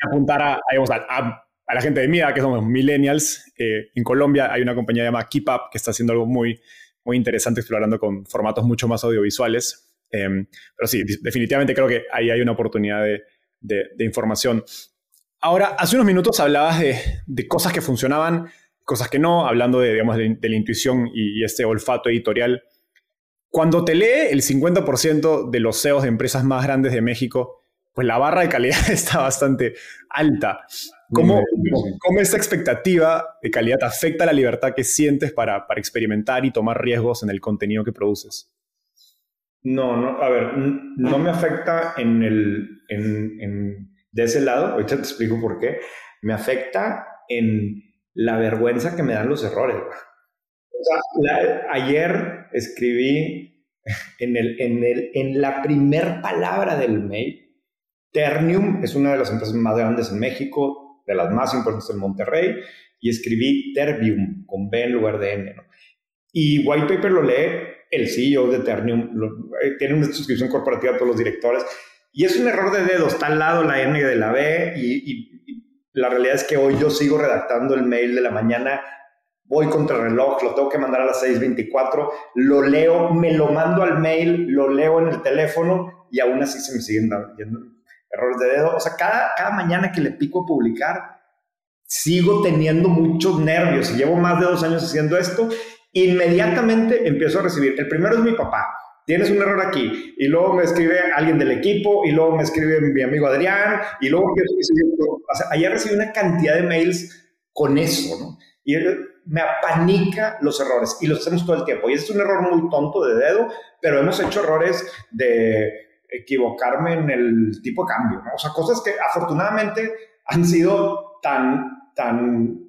apuntar a, a, la gente de mi que somos millennials. Eh, en Colombia hay una compañía llamada Keep Up que está haciendo algo muy, muy interesante, explorando con formatos mucho más audiovisuales. Em, pero sí, definitivamente creo que ahí hay una oportunidad de, de, información. Ahora, hace unos minutos hablabas de, de, cosas que funcionaban, cosas que no, hablando de, digamos, de, la intuición y, y este olfato editorial. Cuando te lee el 50% de los CEOs de empresas más grandes de México, pues la barra de calidad [laughs] está bastante alta. ¿Cómo, ¿Cómo, esta expectativa de calidad afecta la libertad que sientes para, para, experimentar y tomar riesgos en el contenido que produces? No, no, a ver, no me afecta en el, en, en, de ese lado, ahorita te explico por qué, me afecta en la vergüenza que me dan los errores ayer escribí en, el, en, el, en la primer palabra del mail, Ternium es una de las empresas más grandes en México, de las más importantes en Monterrey, y escribí Terbium con B en lugar de N. Y White Paper lo lee el CEO de Ternium, eh, tiene una suscripción corporativa a todos los directores, y es un error de dedos, está al lado la N de la B, y la realidad es que hoy yo sigo redactando el mail de la mañana voy contra el reloj, lo tengo que mandar a las 6.24, lo leo, me lo mando al mail, lo leo en el teléfono y aún así se me siguen dando errores de dedo. O sea, cada, cada mañana que le pico a publicar, sigo teniendo muchos nervios y llevo más de dos años haciendo esto. Inmediatamente empiezo a recibir. El primero es mi papá. Tienes un error aquí. Y luego me escribe alguien del equipo, y luego me escribe mi amigo Adrián, y luego empiezo a. O sea, ayer recibí una cantidad de mails con eso, ¿no? Y me apanica los errores y los hacemos todo el tiempo. Y es un error muy tonto de dedo, pero hemos hecho errores de equivocarme en el tipo de cambio, O sea, cosas que afortunadamente han sido tan, tan,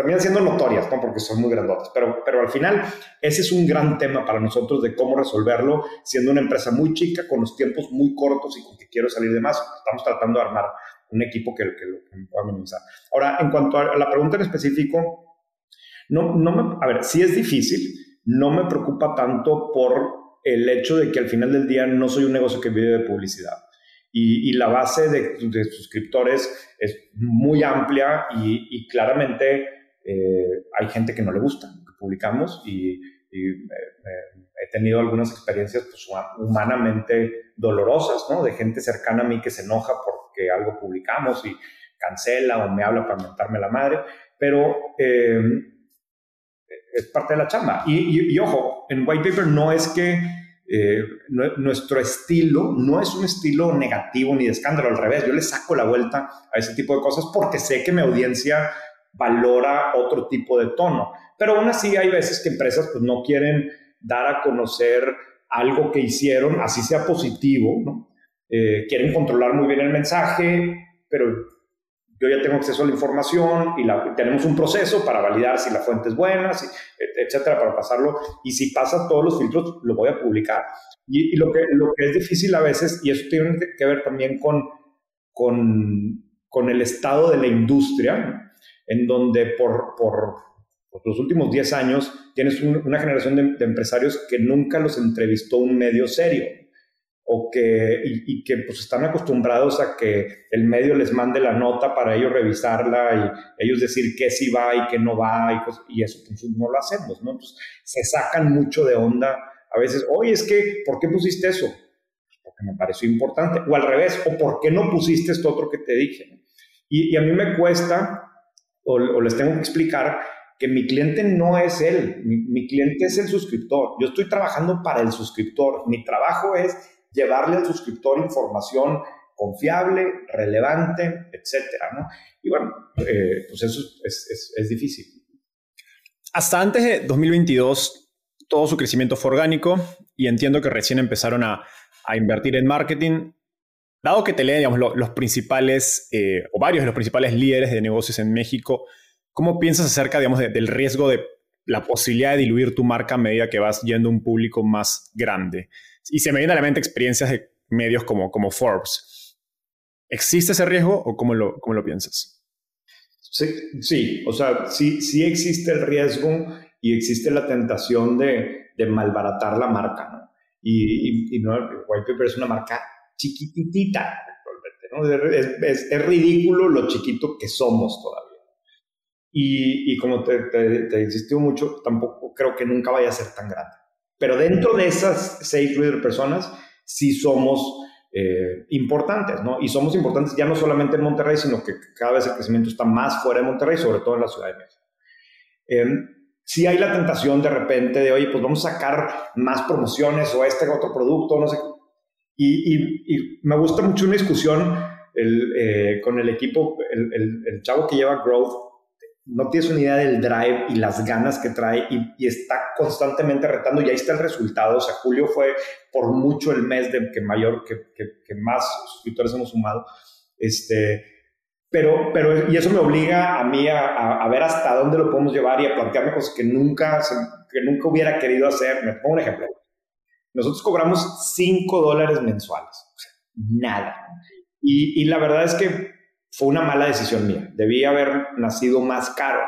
terminan siendo notorias, ¿no? Porque son muy grandotas. Pero, pero al final, ese es un gran tema para nosotros de cómo resolverlo, siendo una empresa muy chica, con los tiempos muy cortos y con que quiero salir de más. Estamos tratando de armar un equipo que, que lo pueda minimizar. Ahora, en cuanto a la pregunta en específico, no, no me, a ver, sí es difícil, no me preocupa tanto por el hecho de que al final del día no soy un negocio que vive de publicidad. Y, la base de, suscriptores es muy amplia y, claramente eh, hay gente que no le gusta lo que publicamos y, he tenido algunas experiencias pues, humanamente dolorosas, ¿no? De gente cercana a mí que se enoja porque algo publicamos y cancela o me habla para mentarme la madre, pero eh, es parte de la chamba. Y, ojo, en White Paper no es que eh, nuestro estilo no es un estilo negativo ni de escándalo, al revés, yo le saco la vuelta a ese tipo de cosas porque sé que mi audiencia valora otro tipo de tono. Pero aún así hay veces que empresas pues, no quieren dar a conocer algo que hicieron, así sea positivo, ¿no? Eh, quieren controlar muy bien el mensaje, pero yo ya tengo acceso a la información y tenemos un proceso para validar si la fuente es buena, si, etcétera, para pasarlo. Y si pasa todos los filtros, lo voy a publicar. Y, lo, que, lo que es difícil a veces, y eso tiene que ver también con, con, con el estado de la industria, en donde por, por, por los últimos 10 años tienes una generación de, de empresarios que nunca los entrevistó un medio serio o que, y, que pues están acostumbrados a que el medio les mande la nota para ellos revisarla y ellos decir que sí va y que no va y, y eso pues, no lo hacemos, ¿no? Entonces se sacan mucho de onda a veces, oye, es que, ¿por qué pusiste eso? Pues, porque me pareció importante, o al revés, o ¿por qué no pusiste esto otro que te dije? Y, y a mí me cuesta o, les tengo que explicar que mi cliente no es él, mi, cliente es el suscriptor. Yo estoy trabajando para el suscriptor. Mi trabajo es llevarle al suscriptor información confiable, relevante, etcétera, ¿no? Y bueno, eh, pues eso es, es, difícil. Hasta antes de 2022, todo su crecimiento fue orgánico y entiendo que recién empezaron a, a invertir en marketing. Dado que te leen los principales, eh, o varios de los principales líderes de negocios en México, ¿cómo piensas acerca digamos, del riesgo de la posibilidad de diluir tu marca a medida que vas yendo a un público más grande? Y se me viene a la mente experiencias de medios como, como Forbes. ¿Existe ese riesgo o cómo lo, cómo lo piensas? Sí, sí, o sea, sí, sí existe el riesgo y existe la tentación de, de malbaratar la marca, ¿no? Y, y, no, White Paper es una marca chiquititita, ¿no? es, ridículo lo chiquito que somos todavía. Y, como te, te, te, insistió mucho, tampoco creo que nunca vaya a ser tan grande. Pero dentro de esas seis reader personas, sí somos eh, importantes, ¿no? Y somos importantes ya no solamente en Monterrey, sino que cada vez el crecimiento está más fuera de Monterrey, sobre todo en la Ciudad de México. Si hay la tentación de repente de, oye, pues vamos a sacar más promociones o este otro producto, no sé. Y, me gusta mucho una discusión eh, con el equipo, el, chavo que lleva Growth, no tienes una idea del drive y las ganas que trae y, está constantemente retando y ahí está el resultado. O sea, julio fue por mucho el mes de que mayor, que, que más suscriptores hemos sumado. Este, pero, pero, y eso me obliga a mí a, a, ver hasta dónde lo podemos llevar y a plantearme cosas que nunca, que nunca hubiera querido hacer. Me pongo un ejemplo. Nosotros cobramos 5 dólares mensuales. O sea, nada. Y, y, la verdad es que fue una mala decisión mía. Debí haber nacido más caro.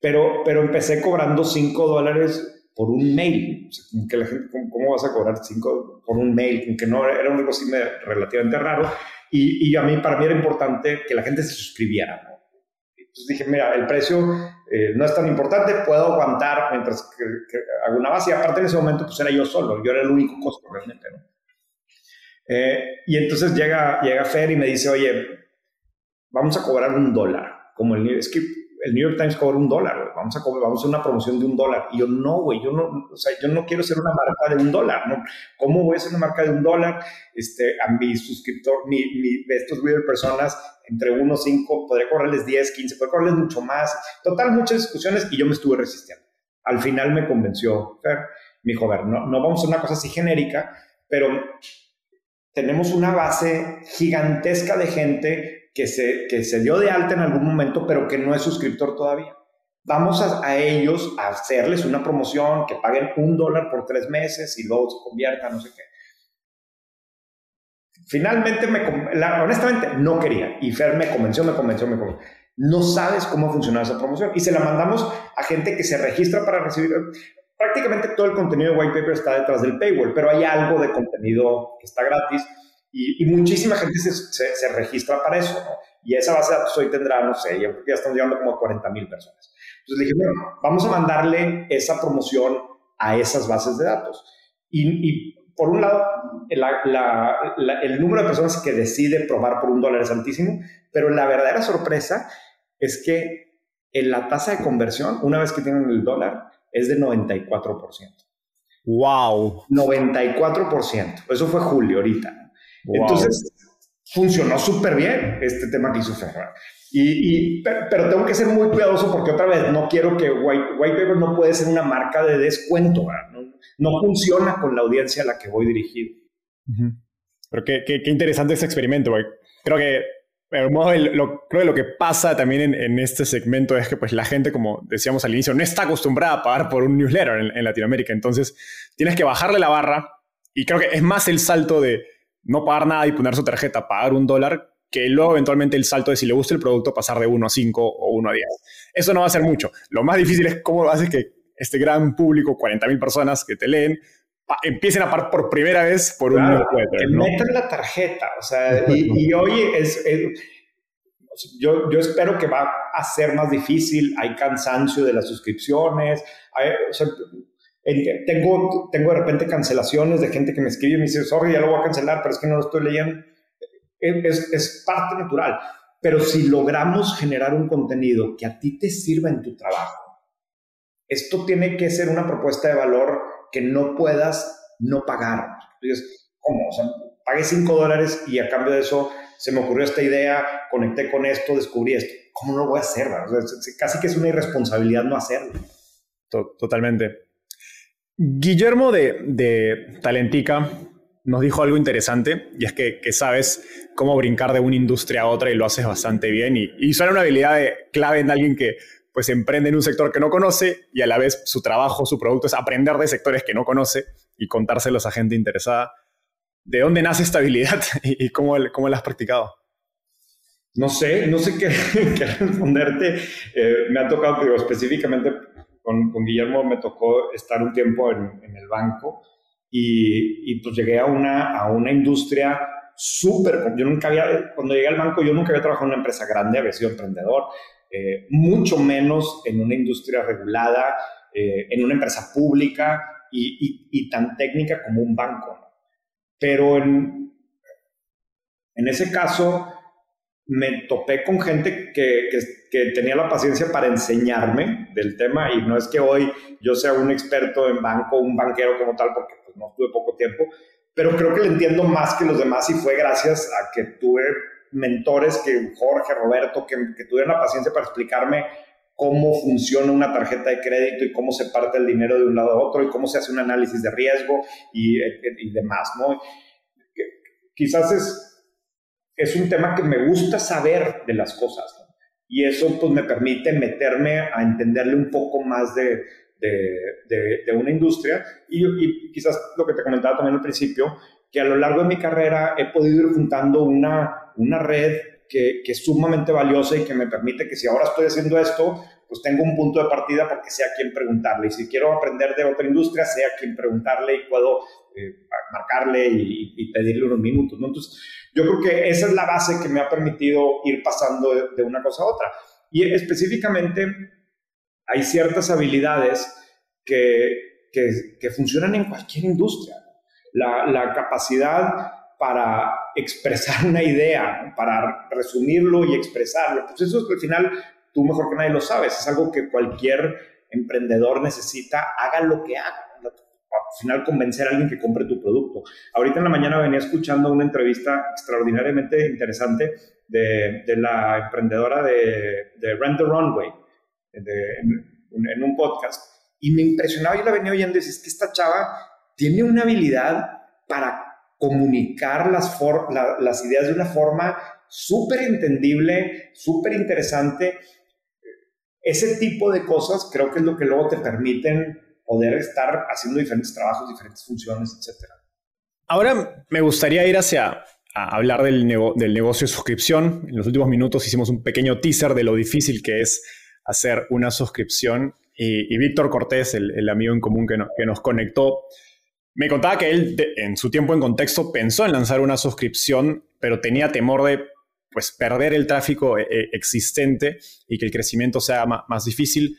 Pero, pero empecé cobrando 5 dólares por un mail. O sea, que la gente, ¿cómo, vas a cobrar 5 por un mail? Que no era algo así relativamente raro. Y, a mí, para mí era importante que la gente se suscribiera. ¿no? Entonces dije, mira, el precio eh, no es tan importante, puedo aguantar mientras que, hago una base. Y aparte en ese momento, pues era yo solo, yo era el único costo realmente. ¿no? Eh, y entonces llega, llega Fer y me dice, oye, vamos a cobrar un dólar. Como el, es que el New York Times cobra un dólar, vamos a vamos a hacer una promoción de un dólar. Y yo, no, güey, yo no, o sea, yo no quiero ser una marca de un dólar, ¿no? ¿Cómo voy a ser una marca de un dólar? Este, a mi suscriptor, mi, mi, de estos reader personas, entre 1, 5, podría cobrarles 10, 15, podría cobrarles mucho más. Total, muchas discusiones y yo me estuve resistiendo. Al final me convenció Fer, me dijo, a ver, no, no vamos a una cosa así genérica, pero tenemos una base gigantesca de gente que se, que se dio de alta en algún momento, pero que no es suscriptor todavía. Vamos a, ellos a hacerles una promoción, que paguen un dólar por tres meses y luego se conviertan, no sé qué. Finalmente, me, honestamente, no quería. Y Fer me convenció, me convenció, me convenció. No sabes cómo funciona esa promoción. Y se la mandamos a gente que se registra para recibir. Prácticamente todo el contenido de White Paper está detrás del paywall, pero hay algo de contenido que está gratis y, muchísima gente se, se, registra para eso, ¿no? Y esa base de datos hoy tendrá, no sé, ya, ya estamos llegando como a 40 mil personas. Entonces dije, bueno, vamos a mandarle esa promoción a esas bases de datos. Y, y por un lado, la, el número de personas que decide probar por un dólar es altísimo, pero la verdadera sorpresa es que en la tasa de conversión, una vez que tienen el dólar, es de 94%. ¡Wow! 94%. Eso fue julio ahorita. Entonces, funcionó súper bien este tema que hizo Ferrari. Y, pero, tengo que ser muy cuidadoso porque otra vez no quiero que White, White Paper no puede ser una marca de descuento. No, funciona con la audiencia a la que voy dirigido. Pero qué, qué, interesante ese experimento. Creo que lo, creo que lo que pasa también en, este segmento es que pues, la gente, como decíamos al inicio, no está acostumbrada a pagar por un newsletter en, en Latinoamérica. Entonces, tienes que bajarle la barra y creo que es más el salto de no pagar nada y poner su tarjeta, pagar un dólar, que luego eventualmente el salto de si le gusta el producto pasar de 1 a 5 o 1 a 10. Eso no va a ser mucho. Lo más difícil es cómo haces que este gran público, 40 mil personas que te leen, empiecen a pagar por primera vez por un Que metan la tarjeta. O sea, y, hoy es, yo, yo, espero que va a ser más difícil. Hay cansancio de las suscripciones. o sea, tengo, tengo de repente cancelaciones de gente que me escribe y me dice, sorry, ya lo voy a cancelar, pero es que no lo estoy leyendo. Es, es parte natural. pero si logramos generar un contenido que a ti te sirva en tu trabajo, esto tiene que ser una propuesta de valor que no puedas no pagar. Entonces, ¿cómo? O sea, pagué 5 dólares y a cambio de eso se me ocurrió esta idea, conecté con esto, descubrí esto. ¿Cómo no lo voy a hacer? casi que es una irresponsabilidad no hacerlo. Totalmente. Guillermo de, de Talentica nos dijo algo interesante y es que, sabes cómo brincar de una industria a otra y lo haces bastante bien y, y suena una habilidad clave en alguien que pues emprende en un sector que no conoce y a la vez su trabajo, su producto es aprender de sectores que no conoce y contárselos a gente interesada. ¿De dónde nace esta habilidad [laughs] y, cómo, cómo la has practicado? No sé, no sé qué, [laughs] responderte. Eh, me ha tocado, digo, específicamente con, Guillermo me tocó estar un tiempo en, el banco y, pues llegué a una, a una industria súper, yo nunca había, cuando llegué al banco yo nunca había trabajado en una empresa grande, había sido emprendedor, eh, mucho menos en una industria regulada, eh, en una empresa pública y, y, tan técnica como un banco. Pero en, en ese caso me topé con gente que, que, tenía la paciencia para enseñarme del tema y no es que hoy yo sea un experto en banco, un banquero como tal, porque pues, no tuve poco tiempo, pero creo que le entiendo más que los demás y fue gracias a que tuve mentores que Jorge, Roberto, que, que tuvieron la paciencia para explicarme cómo funciona una tarjeta de crédito y cómo se parte el dinero de un lado a otro y cómo se hace un análisis de riesgo y, y demás, ¿no? Quizás es, es un tema que me gusta saber de las cosas. Y eso pues me permite meterme a entenderle un poco más de, de, de, una industria y, y, quizás lo que te comentaba también al principio, que a lo largo de mi carrera he podido ir juntando una, una red que, que, es sumamente valiosa y que me permite que si ahora estoy haciendo esto, pues tengo un punto de partida porque sé a quién preguntarle. Y si quiero aprender de otra industria, sé a quién preguntarle y puedo eh, marcarle y, y, pedirle unos minutos. ¿no? Entonces, yo creo que esa es la base que me ha permitido ir pasando de, de una cosa a otra. Y específicamente hay ciertas habilidades que, que, funcionan en cualquier industria. La, la, capacidad para expresar una idea, para resumirlo y expresarlo, pues eso al final tú mejor que nadie lo sabes, es algo que cualquier emprendedor necesita, haga lo que haga. Al final convencer a alguien que compre tu producto. Ahorita en la mañana venía escuchando una entrevista extraordinariamente interesante de, de la emprendedora de, de Rent the Runway, en, un podcast y me impresionaba, yo la venía oyendo y decía, es que esta chava tiene una habilidad para comunicar las, las ideas de una forma súper entendible, súper interesante. Ese tipo de cosas creo que es lo que luego te permiten poder estar haciendo diferentes trabajos, diferentes funciones, etc. Ahora me gustaría ir hacia hablar del, negocio de suscripción. En los últimos minutos hicimos un pequeño teaser de lo difícil que es hacer una suscripción. Y, Víctor Cortés, el, amigo en común que, que, nos conectó, me contaba que él en su tiempo en contexto pensó en lanzar una suscripción, pero tenía temor de pues, perder el tráfico eh, eh, existente y que el crecimiento sea más, difícil.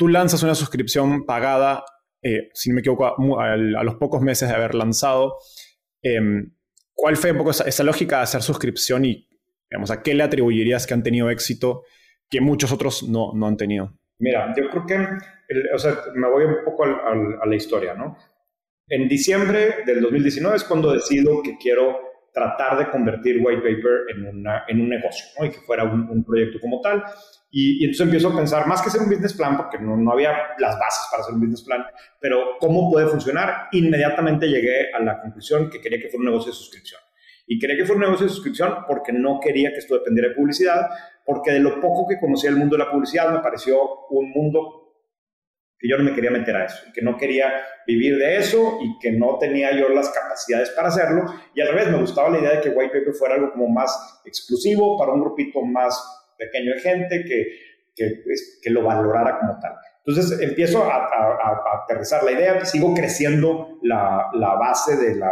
Tú lanzas una suscripción pagada, eh, si no me equivoco, a, los pocos meses de haber lanzado. Em, ¿Cuál fue un poco esa, lógica de hacer suscripción y digamos, a qué le atribuirías que han tenido éxito que muchos otros no, no han tenido? Mira, yo creo que, o sea, me voy un poco a la historia, ¿no? En diciembre del 2019 es cuando decido que quiero tratar de convertir White Paper en, una, en un negocio, ¿no? Y que fuera un, proyecto como tal. Y, entonces empiezo a pensar, más que hacer un business plan, porque no, no, había las bases para hacer un business plan, pero cómo puede funcionar, inmediatamente llegué a la conclusión que quería que fuera un negocio de suscripción. Y quería que fuera un negocio de suscripción porque no quería que esto dependiera de publicidad, porque de lo poco que conocía el mundo de la publicidad me pareció un mundo que yo no me quería meter a eso, que no quería vivir de eso y que no tenía yo las capacidades para hacerlo. Y al revés, me gustaba la idea de que White Paper fuera algo como más exclusivo para un grupito más pequeño de gente que, que, que lo valorara como tal. Entonces empiezo a, a, aterrizar la idea, sigo creciendo la, la base de la,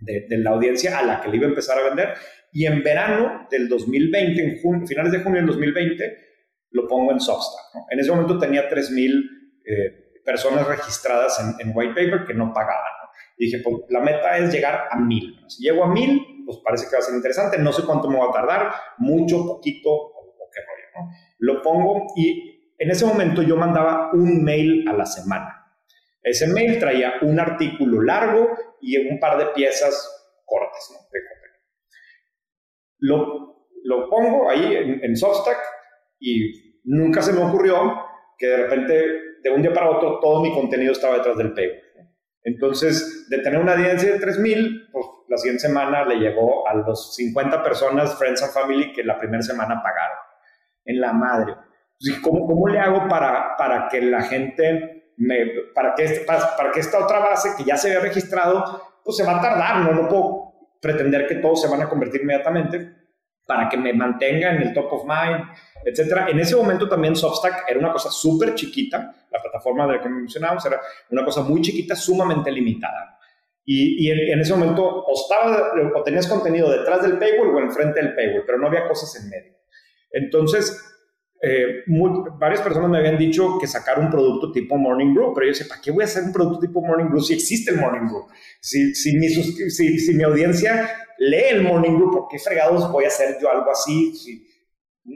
de, la audiencia a la que le iba a empezar a vender. Y en verano del 2020, en finales de junio del 2020, lo pongo en Substack. En ese momento tenía 3.000 eh, personas registradas en, White Paper que no pagaban. Y dije, pues la meta es llegar a 1.000. Si llego a 1.000, pues parece que va a ser interesante, no sé cuánto me va a tardar, mucho, poquito, Lo pongo y en ese momento yo mandaba un mail a la semana. Ese mail traía un artículo largo y un par de piezas cortas, ¿no? Lo, lo pongo ahí en, en Substack y nunca se me ocurrió que de repente, de un día para otro, todo mi contenido estaba detrás del paywall. Entonces, de tener una audiencia de 3.000, pues la siguiente semana le llegó a los 50 personas, Friends and Family, que la primera semana pagaron. En la madre. ¿cómo, ¿Cómo le hago para, para que la gente, me, para, que, este, para, para, que esta otra base que ya se había registrado, pues se va a tardar, no, no puedo pretender que todos se van a convertir inmediatamente para que me mantenga en el top of mind, etcétera. En ese momento también Substack era una cosa súper chiquita, la plataforma de la que mencionábamos era una cosa muy chiquita, sumamente limitada. Y, y en, en, ese momento o, estaba, o tenías contenido detrás del paywall o enfrente del paywall, pero no había cosas en medio. Entonces, eh, muy, varias personas me habían dicho que sacar un producto tipo Morning Brew, pero yo decía, ¿para qué voy a hacer un producto tipo Morning Brew si existe el Morning Brew? Si, si, mi, si, si mi audiencia lee el Morning Brew, ¿por qué fregados voy a hacer yo algo así? Si,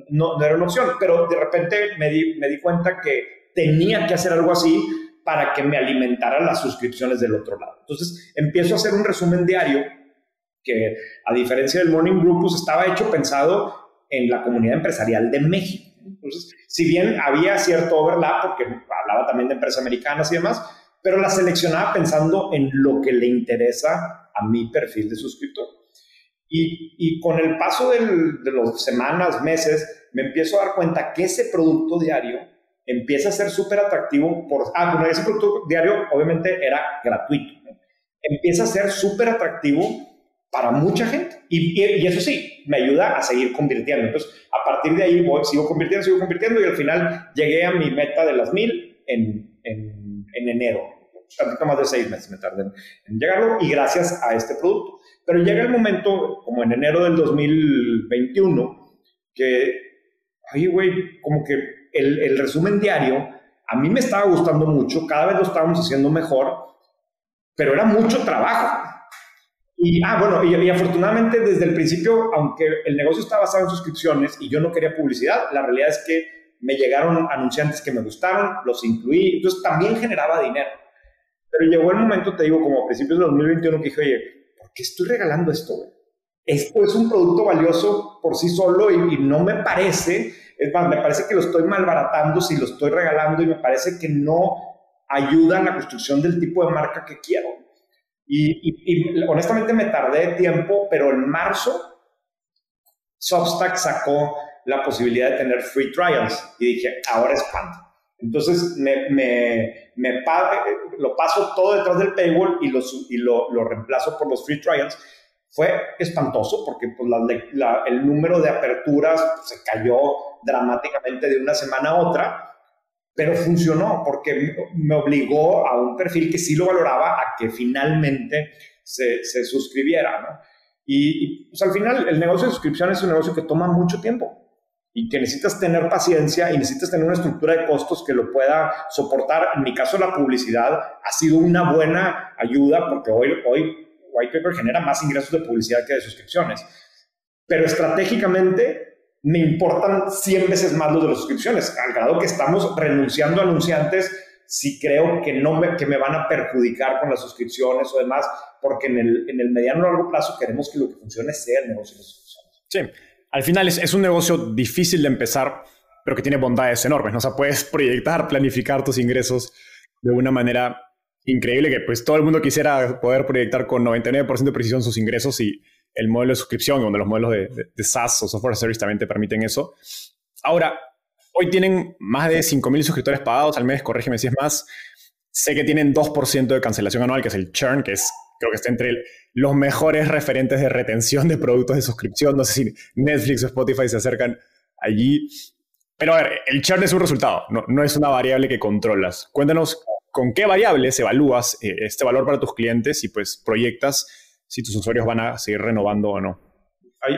no, no, era una opción, pero de repente me di, me di cuenta que tenía que hacer algo así para que me alimentaran las suscripciones del otro lado. Entonces empiezo a hacer un resumen diario que a diferencia del Morning Brew, pues estaba hecho pensado en la comunidad empresarial de México. Entonces, si bien había cierto overlap, porque hablaba también de empresas americanas y demás, pero la seleccionaba pensando en lo que le interesa a mi perfil de suscriptor. Y, y con el paso de las semanas, meses, me empiezo a dar cuenta que ese producto diario empieza a ser súper atractivo. Por, ah, bueno, ese producto diario obviamente era gratuito. Empieza a ser súper atractivo para mucha gente. Y, eso sí, me ayuda a seguir convirtiendo. Entonces, a partir de ahí voy, sigo convirtiendo, sigo convirtiendo y al final llegué a mi meta de las mil en, en, en enero. Tantito más de seis meses me tardé en, en llegarlo y gracias a este producto. Pero llega el momento, como en enero del 2021, que, ay, güey, como que el, el resumen diario a mí me estaba gustando mucho, cada vez lo estábamos haciendo mejor, pero era mucho trabajo. Y, ah, bueno, y, y, afortunadamente desde el principio, aunque el negocio estaba basado en suscripciones y yo no quería publicidad, la realidad es que me llegaron anunciantes que me gustaron, los incluí, entonces también generaba dinero. Pero llegó el momento, te digo, como a principios de 2021, que dije, oye, ¿por qué estoy regalando esto? Esto es un producto valioso por sí solo y, y no me parece, es más, me parece que lo estoy malbaratando si lo estoy regalando y me parece que no ayuda en la construcción del tipo de marca que quiero. Y, honestamente me tardé tiempo, pero en marzo Substack sacó la posibilidad de tener free trials y dije, ahora es cuando. Entonces me, lo paso todo detrás del paywall y, lo, y lo, lo, reemplazo por los free trials. Fue espantoso porque pues, el número de aperturas se cayó dramáticamente de una semana a otra pero funcionó porque me obligó a un perfil que sí lo valoraba a que finalmente se, se suscribiera, ¿no? Y, y pues al final el negocio de suscripción es un negocio que toma mucho tiempo y que necesitas tener paciencia y necesitas tener una estructura de costos que lo pueda soportar. En mi caso, la publicidad ha sido una buena ayuda porque hoy, hoy Whitepaper genera más ingresos de publicidad que de suscripciones. Pero estratégicamente me importan 100 veces más los de las suscripciones, al grado que estamos renunciando a anunciantes si creo que, no me, que me van a perjudicar con las suscripciones o demás, porque en el, en el mediano o largo plazo queremos que lo que funcione sea el negocio de las suscripciones. Sí, al final es, es un negocio difícil de empezar, pero que tiene bondades enormes, ¿no? O sea, puedes [laughs] proyectar, planificar tus ingresos de una manera increíble que pues todo el mundo quisiera poder proyectar con 99% de precisión sus ingresos y el modelo de suscripción, donde los modelos de, SaaS o software service también te permiten eso. Ahora, hoy tienen más de 5.000 suscriptores pagados al mes, corrígeme si es más. Sé que tienen 2% de cancelación anual, que es el churn, que es, creo que está entre los mejores referentes de retención de productos de suscripción. No sé si Netflix o Spotify se acercan allí. Pero a ver, el churn es un resultado, no, no es una variable que controlas. Cuéntanos con qué variables evalúas eh, este valor para tus clientes y pues proyectas si tus usuarios van a seguir renovando o no.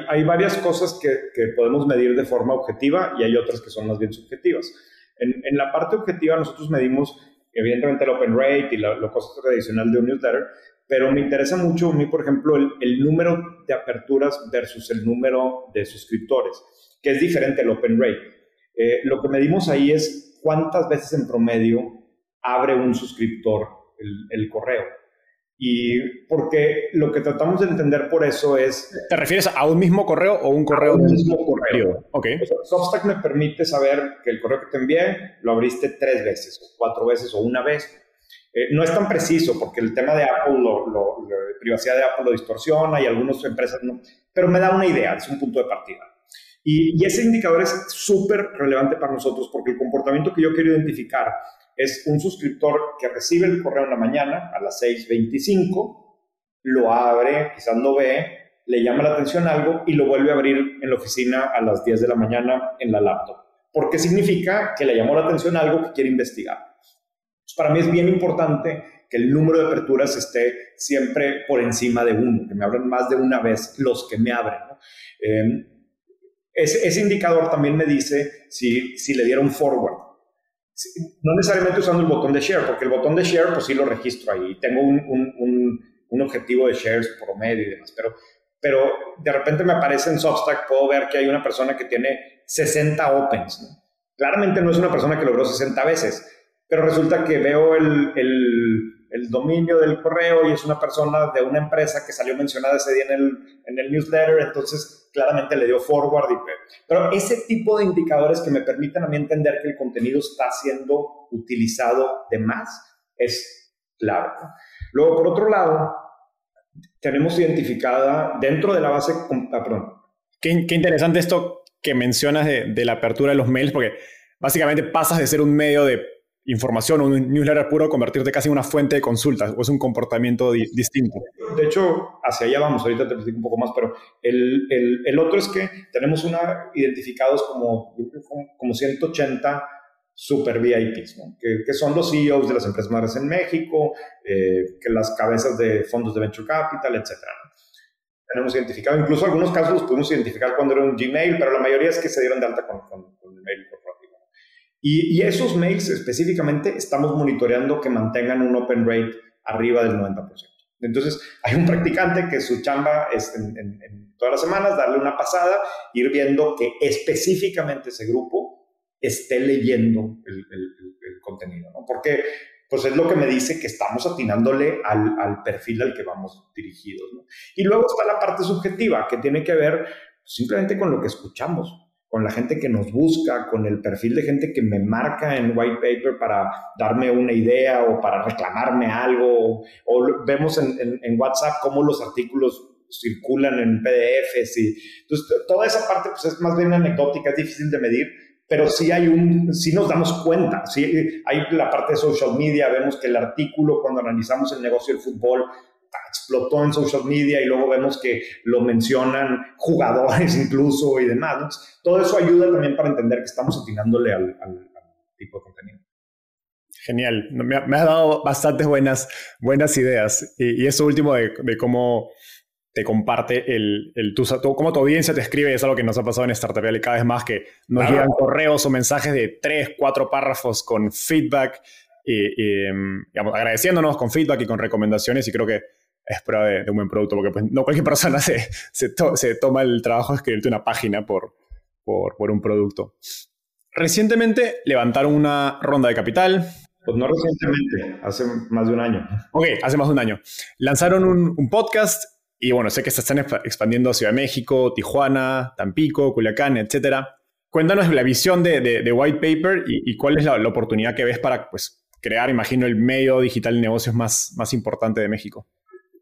Hay, varias cosas que, podemos medir de forma objetiva y hay otras que son más bien subjetivas. En, la parte objetiva nosotros medimos evidentemente el open rate y lo costo tradicional de un newsletter, pero me interesa mucho a mí, por ejemplo, el, número de aperturas versus el número de suscriptores, que es diferente el open rate. Eh, lo que medimos ahí es cuántas veces en promedio abre un suscriptor el correo. Y porque lo que tratamos de entender por eso es... ¿Te refieres a un mismo correo o un correo? A un mismo correo. Ok. Substack me permite saber que el correo que te envié lo abriste tres veces, o cuatro veces, o una vez. Eh, no es tan preciso porque el tema de Apple, lo, la privacidad de Apple lo distorsiona y algunas empresas no, pero me da una idea, es un punto de partida. Y, y ese indicador es súper relevante para nosotros porque el comportamiento que yo quiero identificar es un suscriptor que recibe el correo en la mañana a las 6.25, lo abre, quizás lo ve, le llama la atención algo y lo vuelve a abrir en la oficina a las 10 de la mañana en la laptop. Porque significa que le llamó la atención algo que quiere investigar. para mí es bien importante que el número de aperturas esté siempre por encima de uno, que me abran más de una vez los que me abren. Eh, ese, indicador también me dice si, si le dieron forward no necesariamente usando el botón de share, porque el botón de share, pues sí lo registro ahí. Tengo un, un, un, objetivo de shares promedio y demás, pero, pero de repente me aparece en Substack, puedo ver que hay una persona que tiene 60 opens. Claramente no es una persona que logró 60 veces, pero resulta que veo el el dominio del correo y es una persona de una empresa que salió mencionada ese día en el, en el newsletter, entonces claramente le dio forward. Y, pero ese tipo de indicadores que me permiten a mí entender que el contenido está siendo utilizado de más es clave. Luego, por otro lado, tenemos identificada dentro de la base... Ah, perdón. Qué, qué, interesante esto que mencionas de, de la apertura de los mails, porque básicamente pasas de ser un medio de información un newsletter puro convertirte casi en una fuente de consultas o es un comportamiento distinto. De hecho, hacia allá vamos, ahorita te explico un poco más, pero el, el, otro es que tenemos una identificados como, como 180 super VIPs, que, que, son los CEOs de las empresas madres en México, eh, que las cabezas de fondos de venture capital, etc. Tenemos identificado, incluso algunos casos los pudimos identificar cuando era un Gmail, pero la mayoría es que se dieron de alta con, y, esos mails específicamente estamos monitoreando que mantengan un open rate arriba del 90%. Entonces, hay un practicante que su chamba es en, todas las semanas darle una pasada, ir viendo que específicamente ese grupo esté leyendo el, contenido, ¿no? Porque pues es lo que me dice que estamos atinándole al, al perfil al que vamos dirigidos. ¿no? Y luego está la parte subjetiva, que tiene que ver simplemente con lo que escuchamos con la gente que nos busca, con el perfil de gente que me marca en white paper para darme una idea o para reclamarme algo, o vemos en, en, WhatsApp cómo los artículos circulan en PDFs y entonces toda esa parte pues es más bien anecdótica, es difícil de medir, pero sí hay un, sí nos damos cuenta, sí hay la parte de social media, vemos que el artículo cuando analizamos el negocio del fútbol explotó en social media y luego vemos que lo mencionan jugadores [laughs] incluso y demás. Todo eso ayuda también para entender que estamos atinándole al, tipo de contenido. Genial, me, ha, has dado bastantes buenas, buenas ideas. Y, eso último de, cómo te comparte el, el tu, cómo tu audiencia te escribe es algo que nos ha pasado en Startup y cada vez más que nos llegan correos o mensajes de tres, cuatro párrafos con feedback y, em, agradeciéndonos con feedback y con recomendaciones y creo que es prueba de, un buen producto, porque pues, no cualquier persona [laughs] se, se, toma el trabajo de escribirte una página por, por, por, un producto. Recientemente levantaron una ronda de capital. Pues no recientemente, hace más de un año. Ok, hace más de un año. Lanzaron un, un podcast y bueno, sé que se están expandiendo a Ciudad de México, Tijuana, Tampico, Culiacán, etc. Cuéntanos la visión de, de, White Paper y, y cuál es la, la, oportunidad que ves para pues, crear, imagino, el medio digital de negocios más, más importante de México.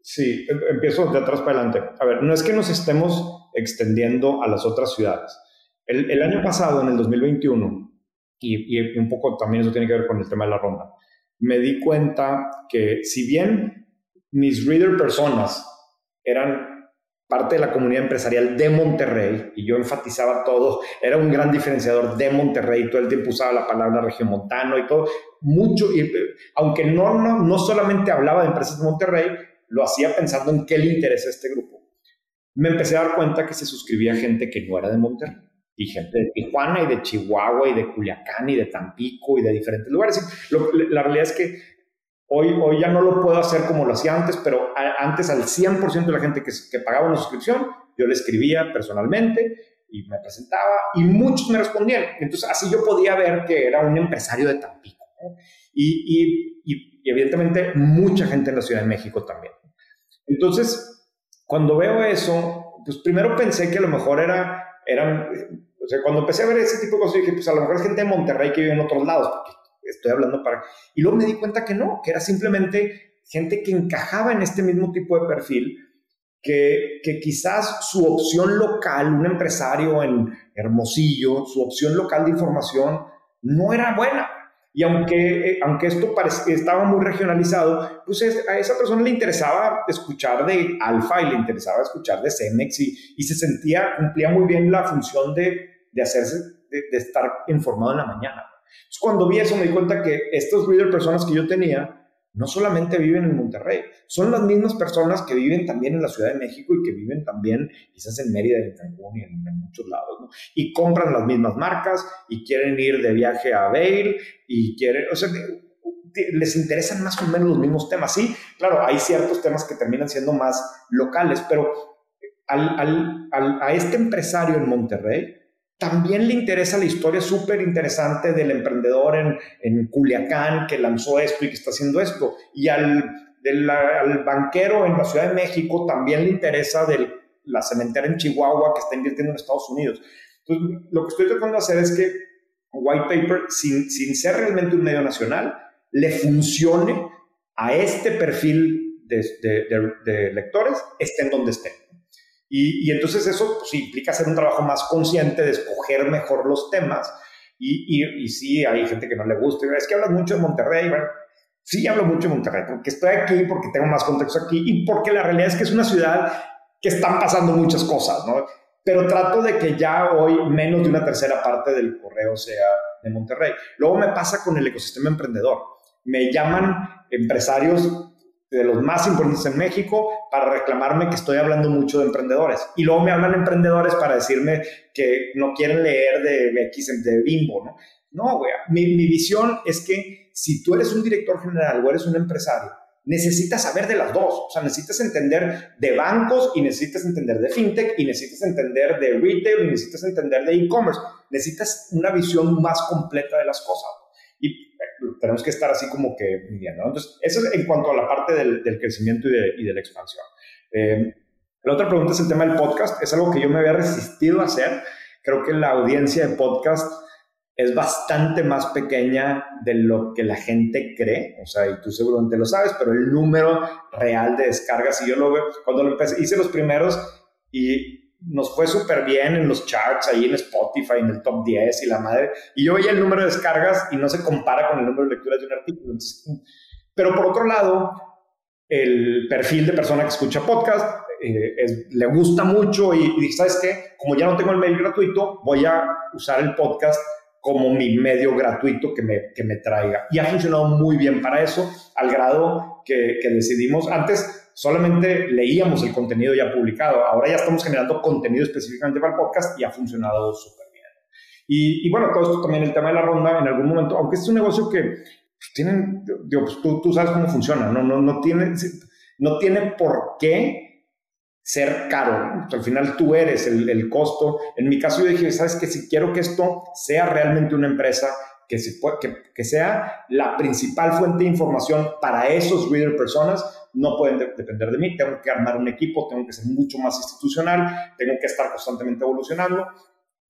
Sí, em, empiezo de atrás para adelante. A ver, no es que nos estemos extendiendo a las otras ciudades. El, año pasado, en el 2021, y, y, un poco también eso tiene que ver con el tema de la ronda, me di cuenta que si bien mis reader personas eran parte de la comunidad empresarial de Monterrey, y yo enfatizaba todo, era un gran diferenciador de Monterrey, todo el tiempo usaba la palabra regiomontano y todo, mucho, y, aunque no, no, no solamente hablaba de empresas de Monterrey, lo hacía pensando en qué le interesa este grupo. Me empecé a dar cuenta que se suscribía gente que no era de Monterrey y gente de Tijuana y de Chihuahua y de Culiacán y de Tampico y de diferentes lugares. la realidad es que Hoy, hoy ya no lo puedo hacer como lo hacía antes, pero antes al 100% de la gente que, que pagaba una suscripción, yo le escribía personalmente y me presentaba y muchos me respondían. Entonces así yo podía ver que era un empresario de Tampico. Y, y, y, evidentemente mucha gente en la Ciudad de México también. Entonces, cuando veo eso, pues primero pensé que a lo mejor era, eran, o sea, cuando empecé a ver ese tipo de cosas, dije, pues a lo mejor es gente de Monterrey que vive en otros lados, porque estoy hablando para... Y luego me di cuenta que no, que era simplemente gente que encajaba en este mismo tipo de perfil, que, que quizás su opción local, un empresario en Hermosillo, su opción local de información no era buena. Y aunque, eh, aunque esto estaba muy regionalizado, pues a esa persona le interesaba escuchar de Alfa y le interesaba escuchar de Cemex y, se sentía, cumplía muy bien la función de, de hacerse, de, de, estar informado en la mañana. Entonces, cuando vi eso me di cuenta que estos reader personas que yo tenía no solamente viven en Monterrey, son las mismas personas que viven también en la Ciudad de México y que viven también quizás en Mérida en Cancún y en, muchos lados, ¿no? Y compran las mismas marcas y quieren ir de viaje a Vail y quieren, o sea, les interesan más o menos los mismos temas. Sí, claro, hay ciertos temas que terminan siendo más locales, pero al, al, a este empresario en Monterrey, también le interesa la historia súper interesante del emprendedor en, en, Culiacán que lanzó esto y que está haciendo esto. Y al, del, al banquero en la Ciudad de México también le interesa de la cementera en Chihuahua que está invirtiendo en Estados Unidos. Entonces, lo que estoy tratando de hacer es que White Paper, sin, sin ser realmente un medio nacional, le funcione a este perfil de, de, de, de lectores, estén donde estén. Y, y entonces eso pues, implica hacer un trabajo más consciente de escoger mejor los temas. Y, y, y, sí, hay gente que no le gusta. Es que hablas mucho de Monterrey. Bueno, sí hablo mucho de Monterrey porque estoy aquí, porque tengo más contexto aquí y porque la realidad es que es una ciudad que están pasando muchas cosas, ¿no? Pero trato de que ya hoy menos de una tercera parte del correo sea de Monterrey. Luego me pasa con el ecosistema emprendedor. Me llaman empresarios de los más importantes en México para reclamarme que estoy hablando mucho de emprendedores. Y luego me hablan emprendedores para decirme que no quieren leer de X de Bimbo, ¿no? No, güey, mi, mi visión es que si tú eres un director general o eres un empresario, necesitas saber de las dos. O sea, necesitas entender de bancos y necesitas entender de fintech y necesitas entender de retail y necesitas entender de e-commerce. Necesitas una visión más completa de las cosas. Y tenemos que estar así como que midiendo. Entonces, eso es en cuanto a la parte del, del crecimiento y de, y de, la expansión. Eh, la otra pregunta es el tema del podcast. Es algo que yo me había resistido a hacer. Creo que la audiencia de podcast es bastante más pequeña de lo que la gente cree. O sea, y tú seguramente lo sabes, pero el número real de descargas, y yo lo veo, cuando lo empecé, hice los primeros y nos fue súper bien en los charts, ahí en Spotify, en el top 10 y la madre. Y yo veía el número de descargas y no se compara con el número de lecturas de un artículo. pero por otro lado, el perfil de persona que escucha podcast eh, le gusta mucho y, y ¿sabes qué? Como ya no tengo el mail gratuito, voy a usar el podcast como mi medio gratuito que me, que me traiga. Y ha funcionado muy bien para eso, al grado que decidimos, antes solamente leíamos el contenido ya publicado. Ahora ya estamos generando contenido específicamente para el podcast y ha funcionado súper bien. Y, y, bueno, todo esto también, el tema de la ronda, en algún momento, aunque es un negocio que tienen, digo, pues tú, tú sabes cómo funciona, no, no, no, tiene, no tiene por qué ser caro. al final tú eres el, el, costo. En mi caso yo dije, sabes que si quiero que esto sea realmente una empresa, que, se puede, que, que, sea la principal fuente de información para esos reader personas, no pueden de depender de mí, tengo que armar un equipo, tengo que ser mucho más institucional, tengo que estar constantemente evolucionando.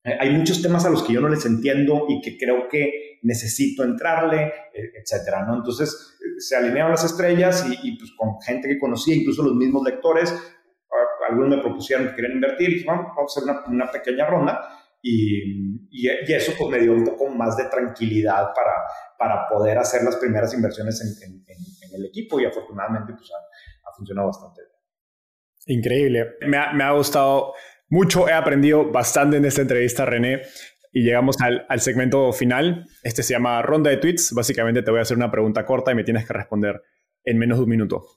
Eh, hay muchos temas a los que yo no les entiendo y que creo que necesito entrarle, eh, etcétera, ¿no? Entonces, eh, se alinearon las estrellas y, y, pues con gente que conocía, incluso los mismos lectores, algunos me propusieron que querían invertir y dije, vamos, vamos a hacer una, una pequeña ronda y, y, y, eso pues me dio un poco más de tranquilidad para, para poder hacer las primeras inversiones en, en, en el equipo y afortunadamente pues ha, ha, funcionado bastante bien. Increíble, me ha, me ha, gustado mucho, he aprendido bastante en esta entrevista René y llegamos al, al segmento final, este se llama ronda de tweets, básicamente te voy a hacer una pregunta corta y me tienes que responder en menos de un minuto.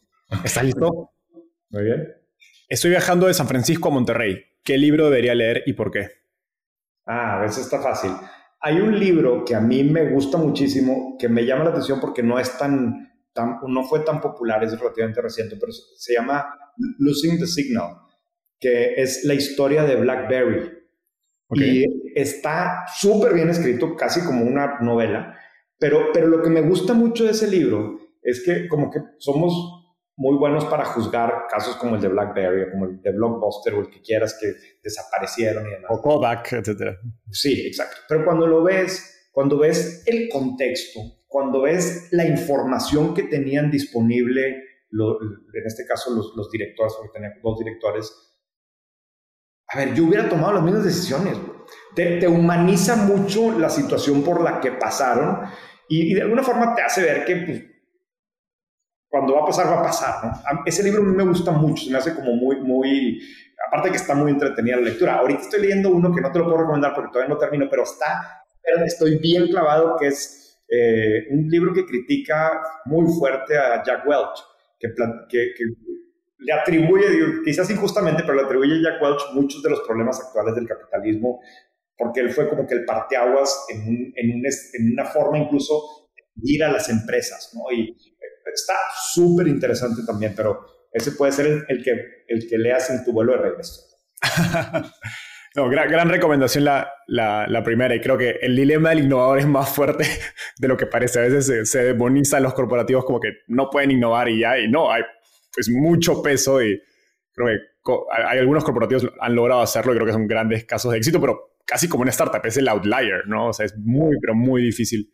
¿Estás listo? Muy bien. Estoy viajando de San Francisco a Monterrey. ¿Qué libro debería leer y por qué? Ah, eso está fácil. Hay un libro que a mí me gusta muchísimo, que me llama la atención porque no es tan, no fue tan popular, es relativamente reciente, pero se llama Losing the Signal, que es la historia de BlackBerry. Y está súper bien escrito, casi como una novela, pero, pero lo que me gusta mucho de ese libro es que como que somos muy buenos para juzgar casos como el de BlackBerry, como el de Blockbuster o el que quieras que desaparecieron y demás. O Kodak, etc. Sí, exacto. Pero cuando lo ves, cuando ves el contexto, cuando ves la información que tenían disponible, en este caso los, los directores, porque tenían dos directores, a ver, yo hubiera tomado las mismas decisiones. Te, te, humaniza mucho la situación por la que pasaron y, y de alguna forma te hace ver que pues, cuando va a pasar, va a pasar. ¿no? Ese libro me gusta mucho, se me hace como muy, muy, aparte que está muy entretenida la lectura. Ahorita estoy leyendo uno que no te lo puedo recomendar porque todavía no termino, pero está, pero estoy bien clavado, que es eh, un libro que critica muy fuerte a Jack Welch, que, que, que le atribuye, quizás injustamente, pero le atribuye a Jack Welch muchos de los problemas actuales del capitalismo, porque él fue como que el parteaguas en, en, un, en una forma incluso de ir a las empresas, ¿no? Y está súper interesante también, pero ese puede ser el, que, el que leas en tu vuelo de regreso. [laughs] no, gran, gran recomendación la, la, primera y creo que el dilema del innovador es más fuerte [laughs] de lo que parece. A veces se, se demoniza a los corporativos como que no pueden innovar y ya, y no, hay pues mucho peso y creo que hay algunos corporativos han logrado hacerlo y creo que son grandes casos de éxito, pero casi como una startup, es el outlier, ¿no? O sea, es muy, pero muy difícil.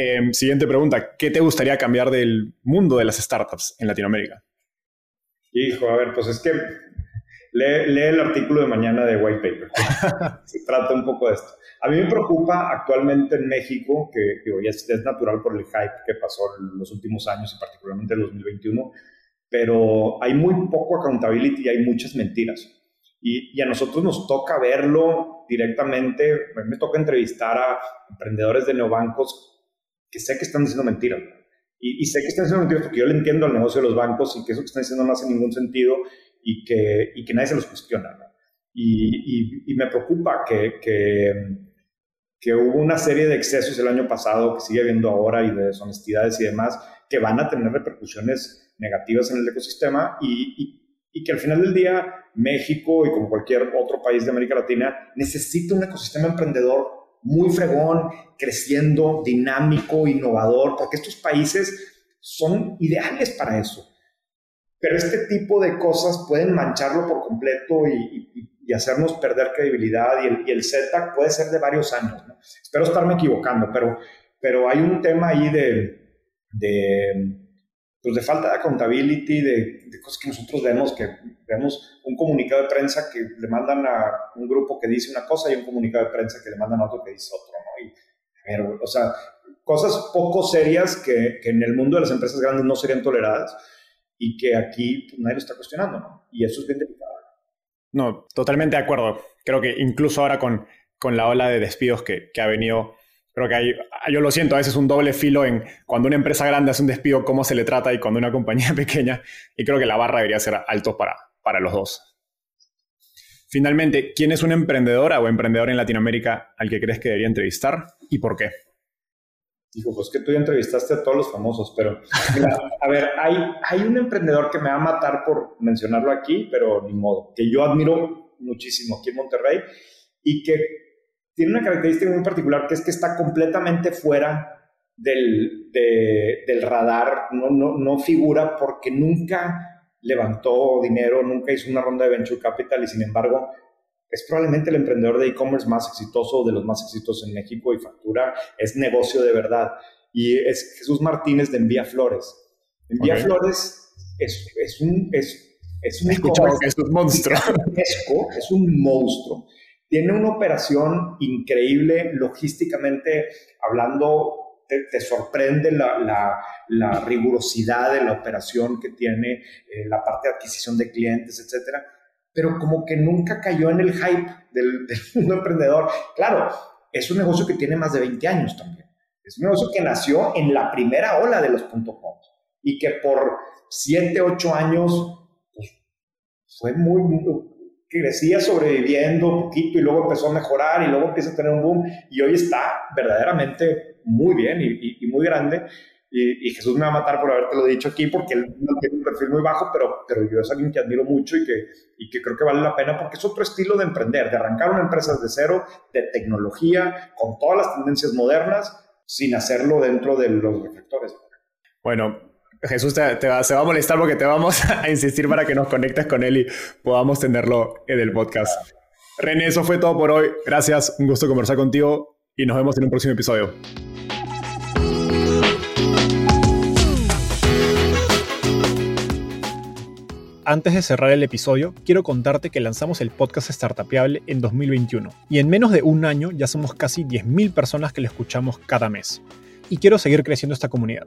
Em, siguiente pregunta, ¿qué te gustaría cambiar del mundo de las startups en Latinoamérica? Hijo, a ver, pues es que lee, el artículo de mañana de White Paper. [laughs] Se trata un poco de esto. A mí me preocupa actualmente en México, que, que es, es, natural por el hype que pasó en los últimos años y particularmente en 2021, pero hay muy poco accountability y hay muchas mentiras. Y, y, a nosotros nos toca verlo directamente. Me toca entrevistar a emprendedores de neobancos que sé que están diciendo mentiras. Y, sé que están diciendo mentiras porque yo le entiendo al negocio de los bancos y que eso que están diciendo no hace ningún sentido y que, y que nadie se los cuestiona. Y, y, me preocupa que, que, que, hubo una serie de excesos el año pasado, que sigue habiendo ahora, y de deshonestidades y demás, que van a tener repercusiones negativas en el ecosistema y, y que al final del día México y como cualquier otro país de América Latina necesita un ecosistema emprendedor muy fregón, creciendo, dinámico, innovador, porque estos países son ideales para eso. Pero este tipo de cosas pueden mancharlo por completo y, hacernos perder credibilidad y el, y el setback puede ser de varios años. Espero estarme equivocando, pero, pero hay un tema ahí de, de pues de falta de accountability, de, de, cosas que nosotros vemos, que vemos un comunicado de prensa que le mandan a un grupo que dice una cosa y un comunicado de prensa que le mandan a otro que dice otro, ¿no? Y, o sea, cosas poco serias que, que, en el mundo de las empresas grandes no serían toleradas y que aquí pues, nadie lo está cuestionando, ¿no? Y eso es bien delicado. No, totalmente de acuerdo. Creo que incluso ahora con, con la ola de despidos que, que ha venido creo que hay, yo lo siento, a veces un doble filo en cuando una empresa grande hace un despido, cómo se le trata y cuando una compañía [laughs] pequeña. Y creo que la barra debería ser alto para, para los dos. Finalmente, ¿quién es una emprendedora o emprendedor en Latinoamérica al que crees que debería entrevistar y por qué? Dijo, pues que tú ya entrevistaste a todos los famosos, pero a ver, hay, hay un emprendedor que me va a matar por mencionarlo aquí, pero ni modo, que yo admiro muchísimo aquí en Monterrey y que tiene una característica muy particular que es que está completamente fuera del, del radar, no, no, no figura porque nunca levantó dinero, nunca hizo una ronda de venture capital y sin embargo es probablemente el emprendedor de e-commerce más exitoso, de los más exitosos en México y factura, es negocio de verdad. Y es Jesús Martínez de Envía Flores. Envía Flores es, es, un... Es, es un, es un monstruo. Es un monstruo. Tiene una operación increíble, logísticamente hablando, te, sorprende la, rigurosidad de la operación que tiene, eh, la parte de adquisición de clientes, etcétera, pero como que nunca cayó en el hype del, [laughs] del mundo emprendedor. Claro, es un negocio que tiene más de 20 años también. Es un negocio que nació en la primera ola de los .com y que por 7, 8 años pues, fue muy, crecía sobreviviendo poquito y luego empezó a mejorar y luego empieza a tener un boom y hoy está verdaderamente muy bien y, muy grande, y, Jesús me va a matar por haberte lo dicho aquí porque él no tiene un perfil muy bajo, pero, pero yo es alguien que admiro mucho y que, y que creo que vale la pena porque es otro estilo de emprender, de arrancar una empresa desde cero, de tecnología, con todas las tendencias modernas, sin hacerlo dentro de los reflectores. Bueno, Jesús te, va, se va a molestar porque te vamos [laughs] a insistir para que nos conectes con él y podamos tenerlo en el podcast. René, eso fue todo por hoy. Gracias, un gusto conversar contigo y nos vemos en un próximo episodio. Antes de cerrar el episodio, quiero contarte que lanzamos el podcast Startupiable en 2021 y en menos de un año ya somos casi 10.000 personas que lo escuchamos cada mes. Y quiero seguir creciendo esta comunidad.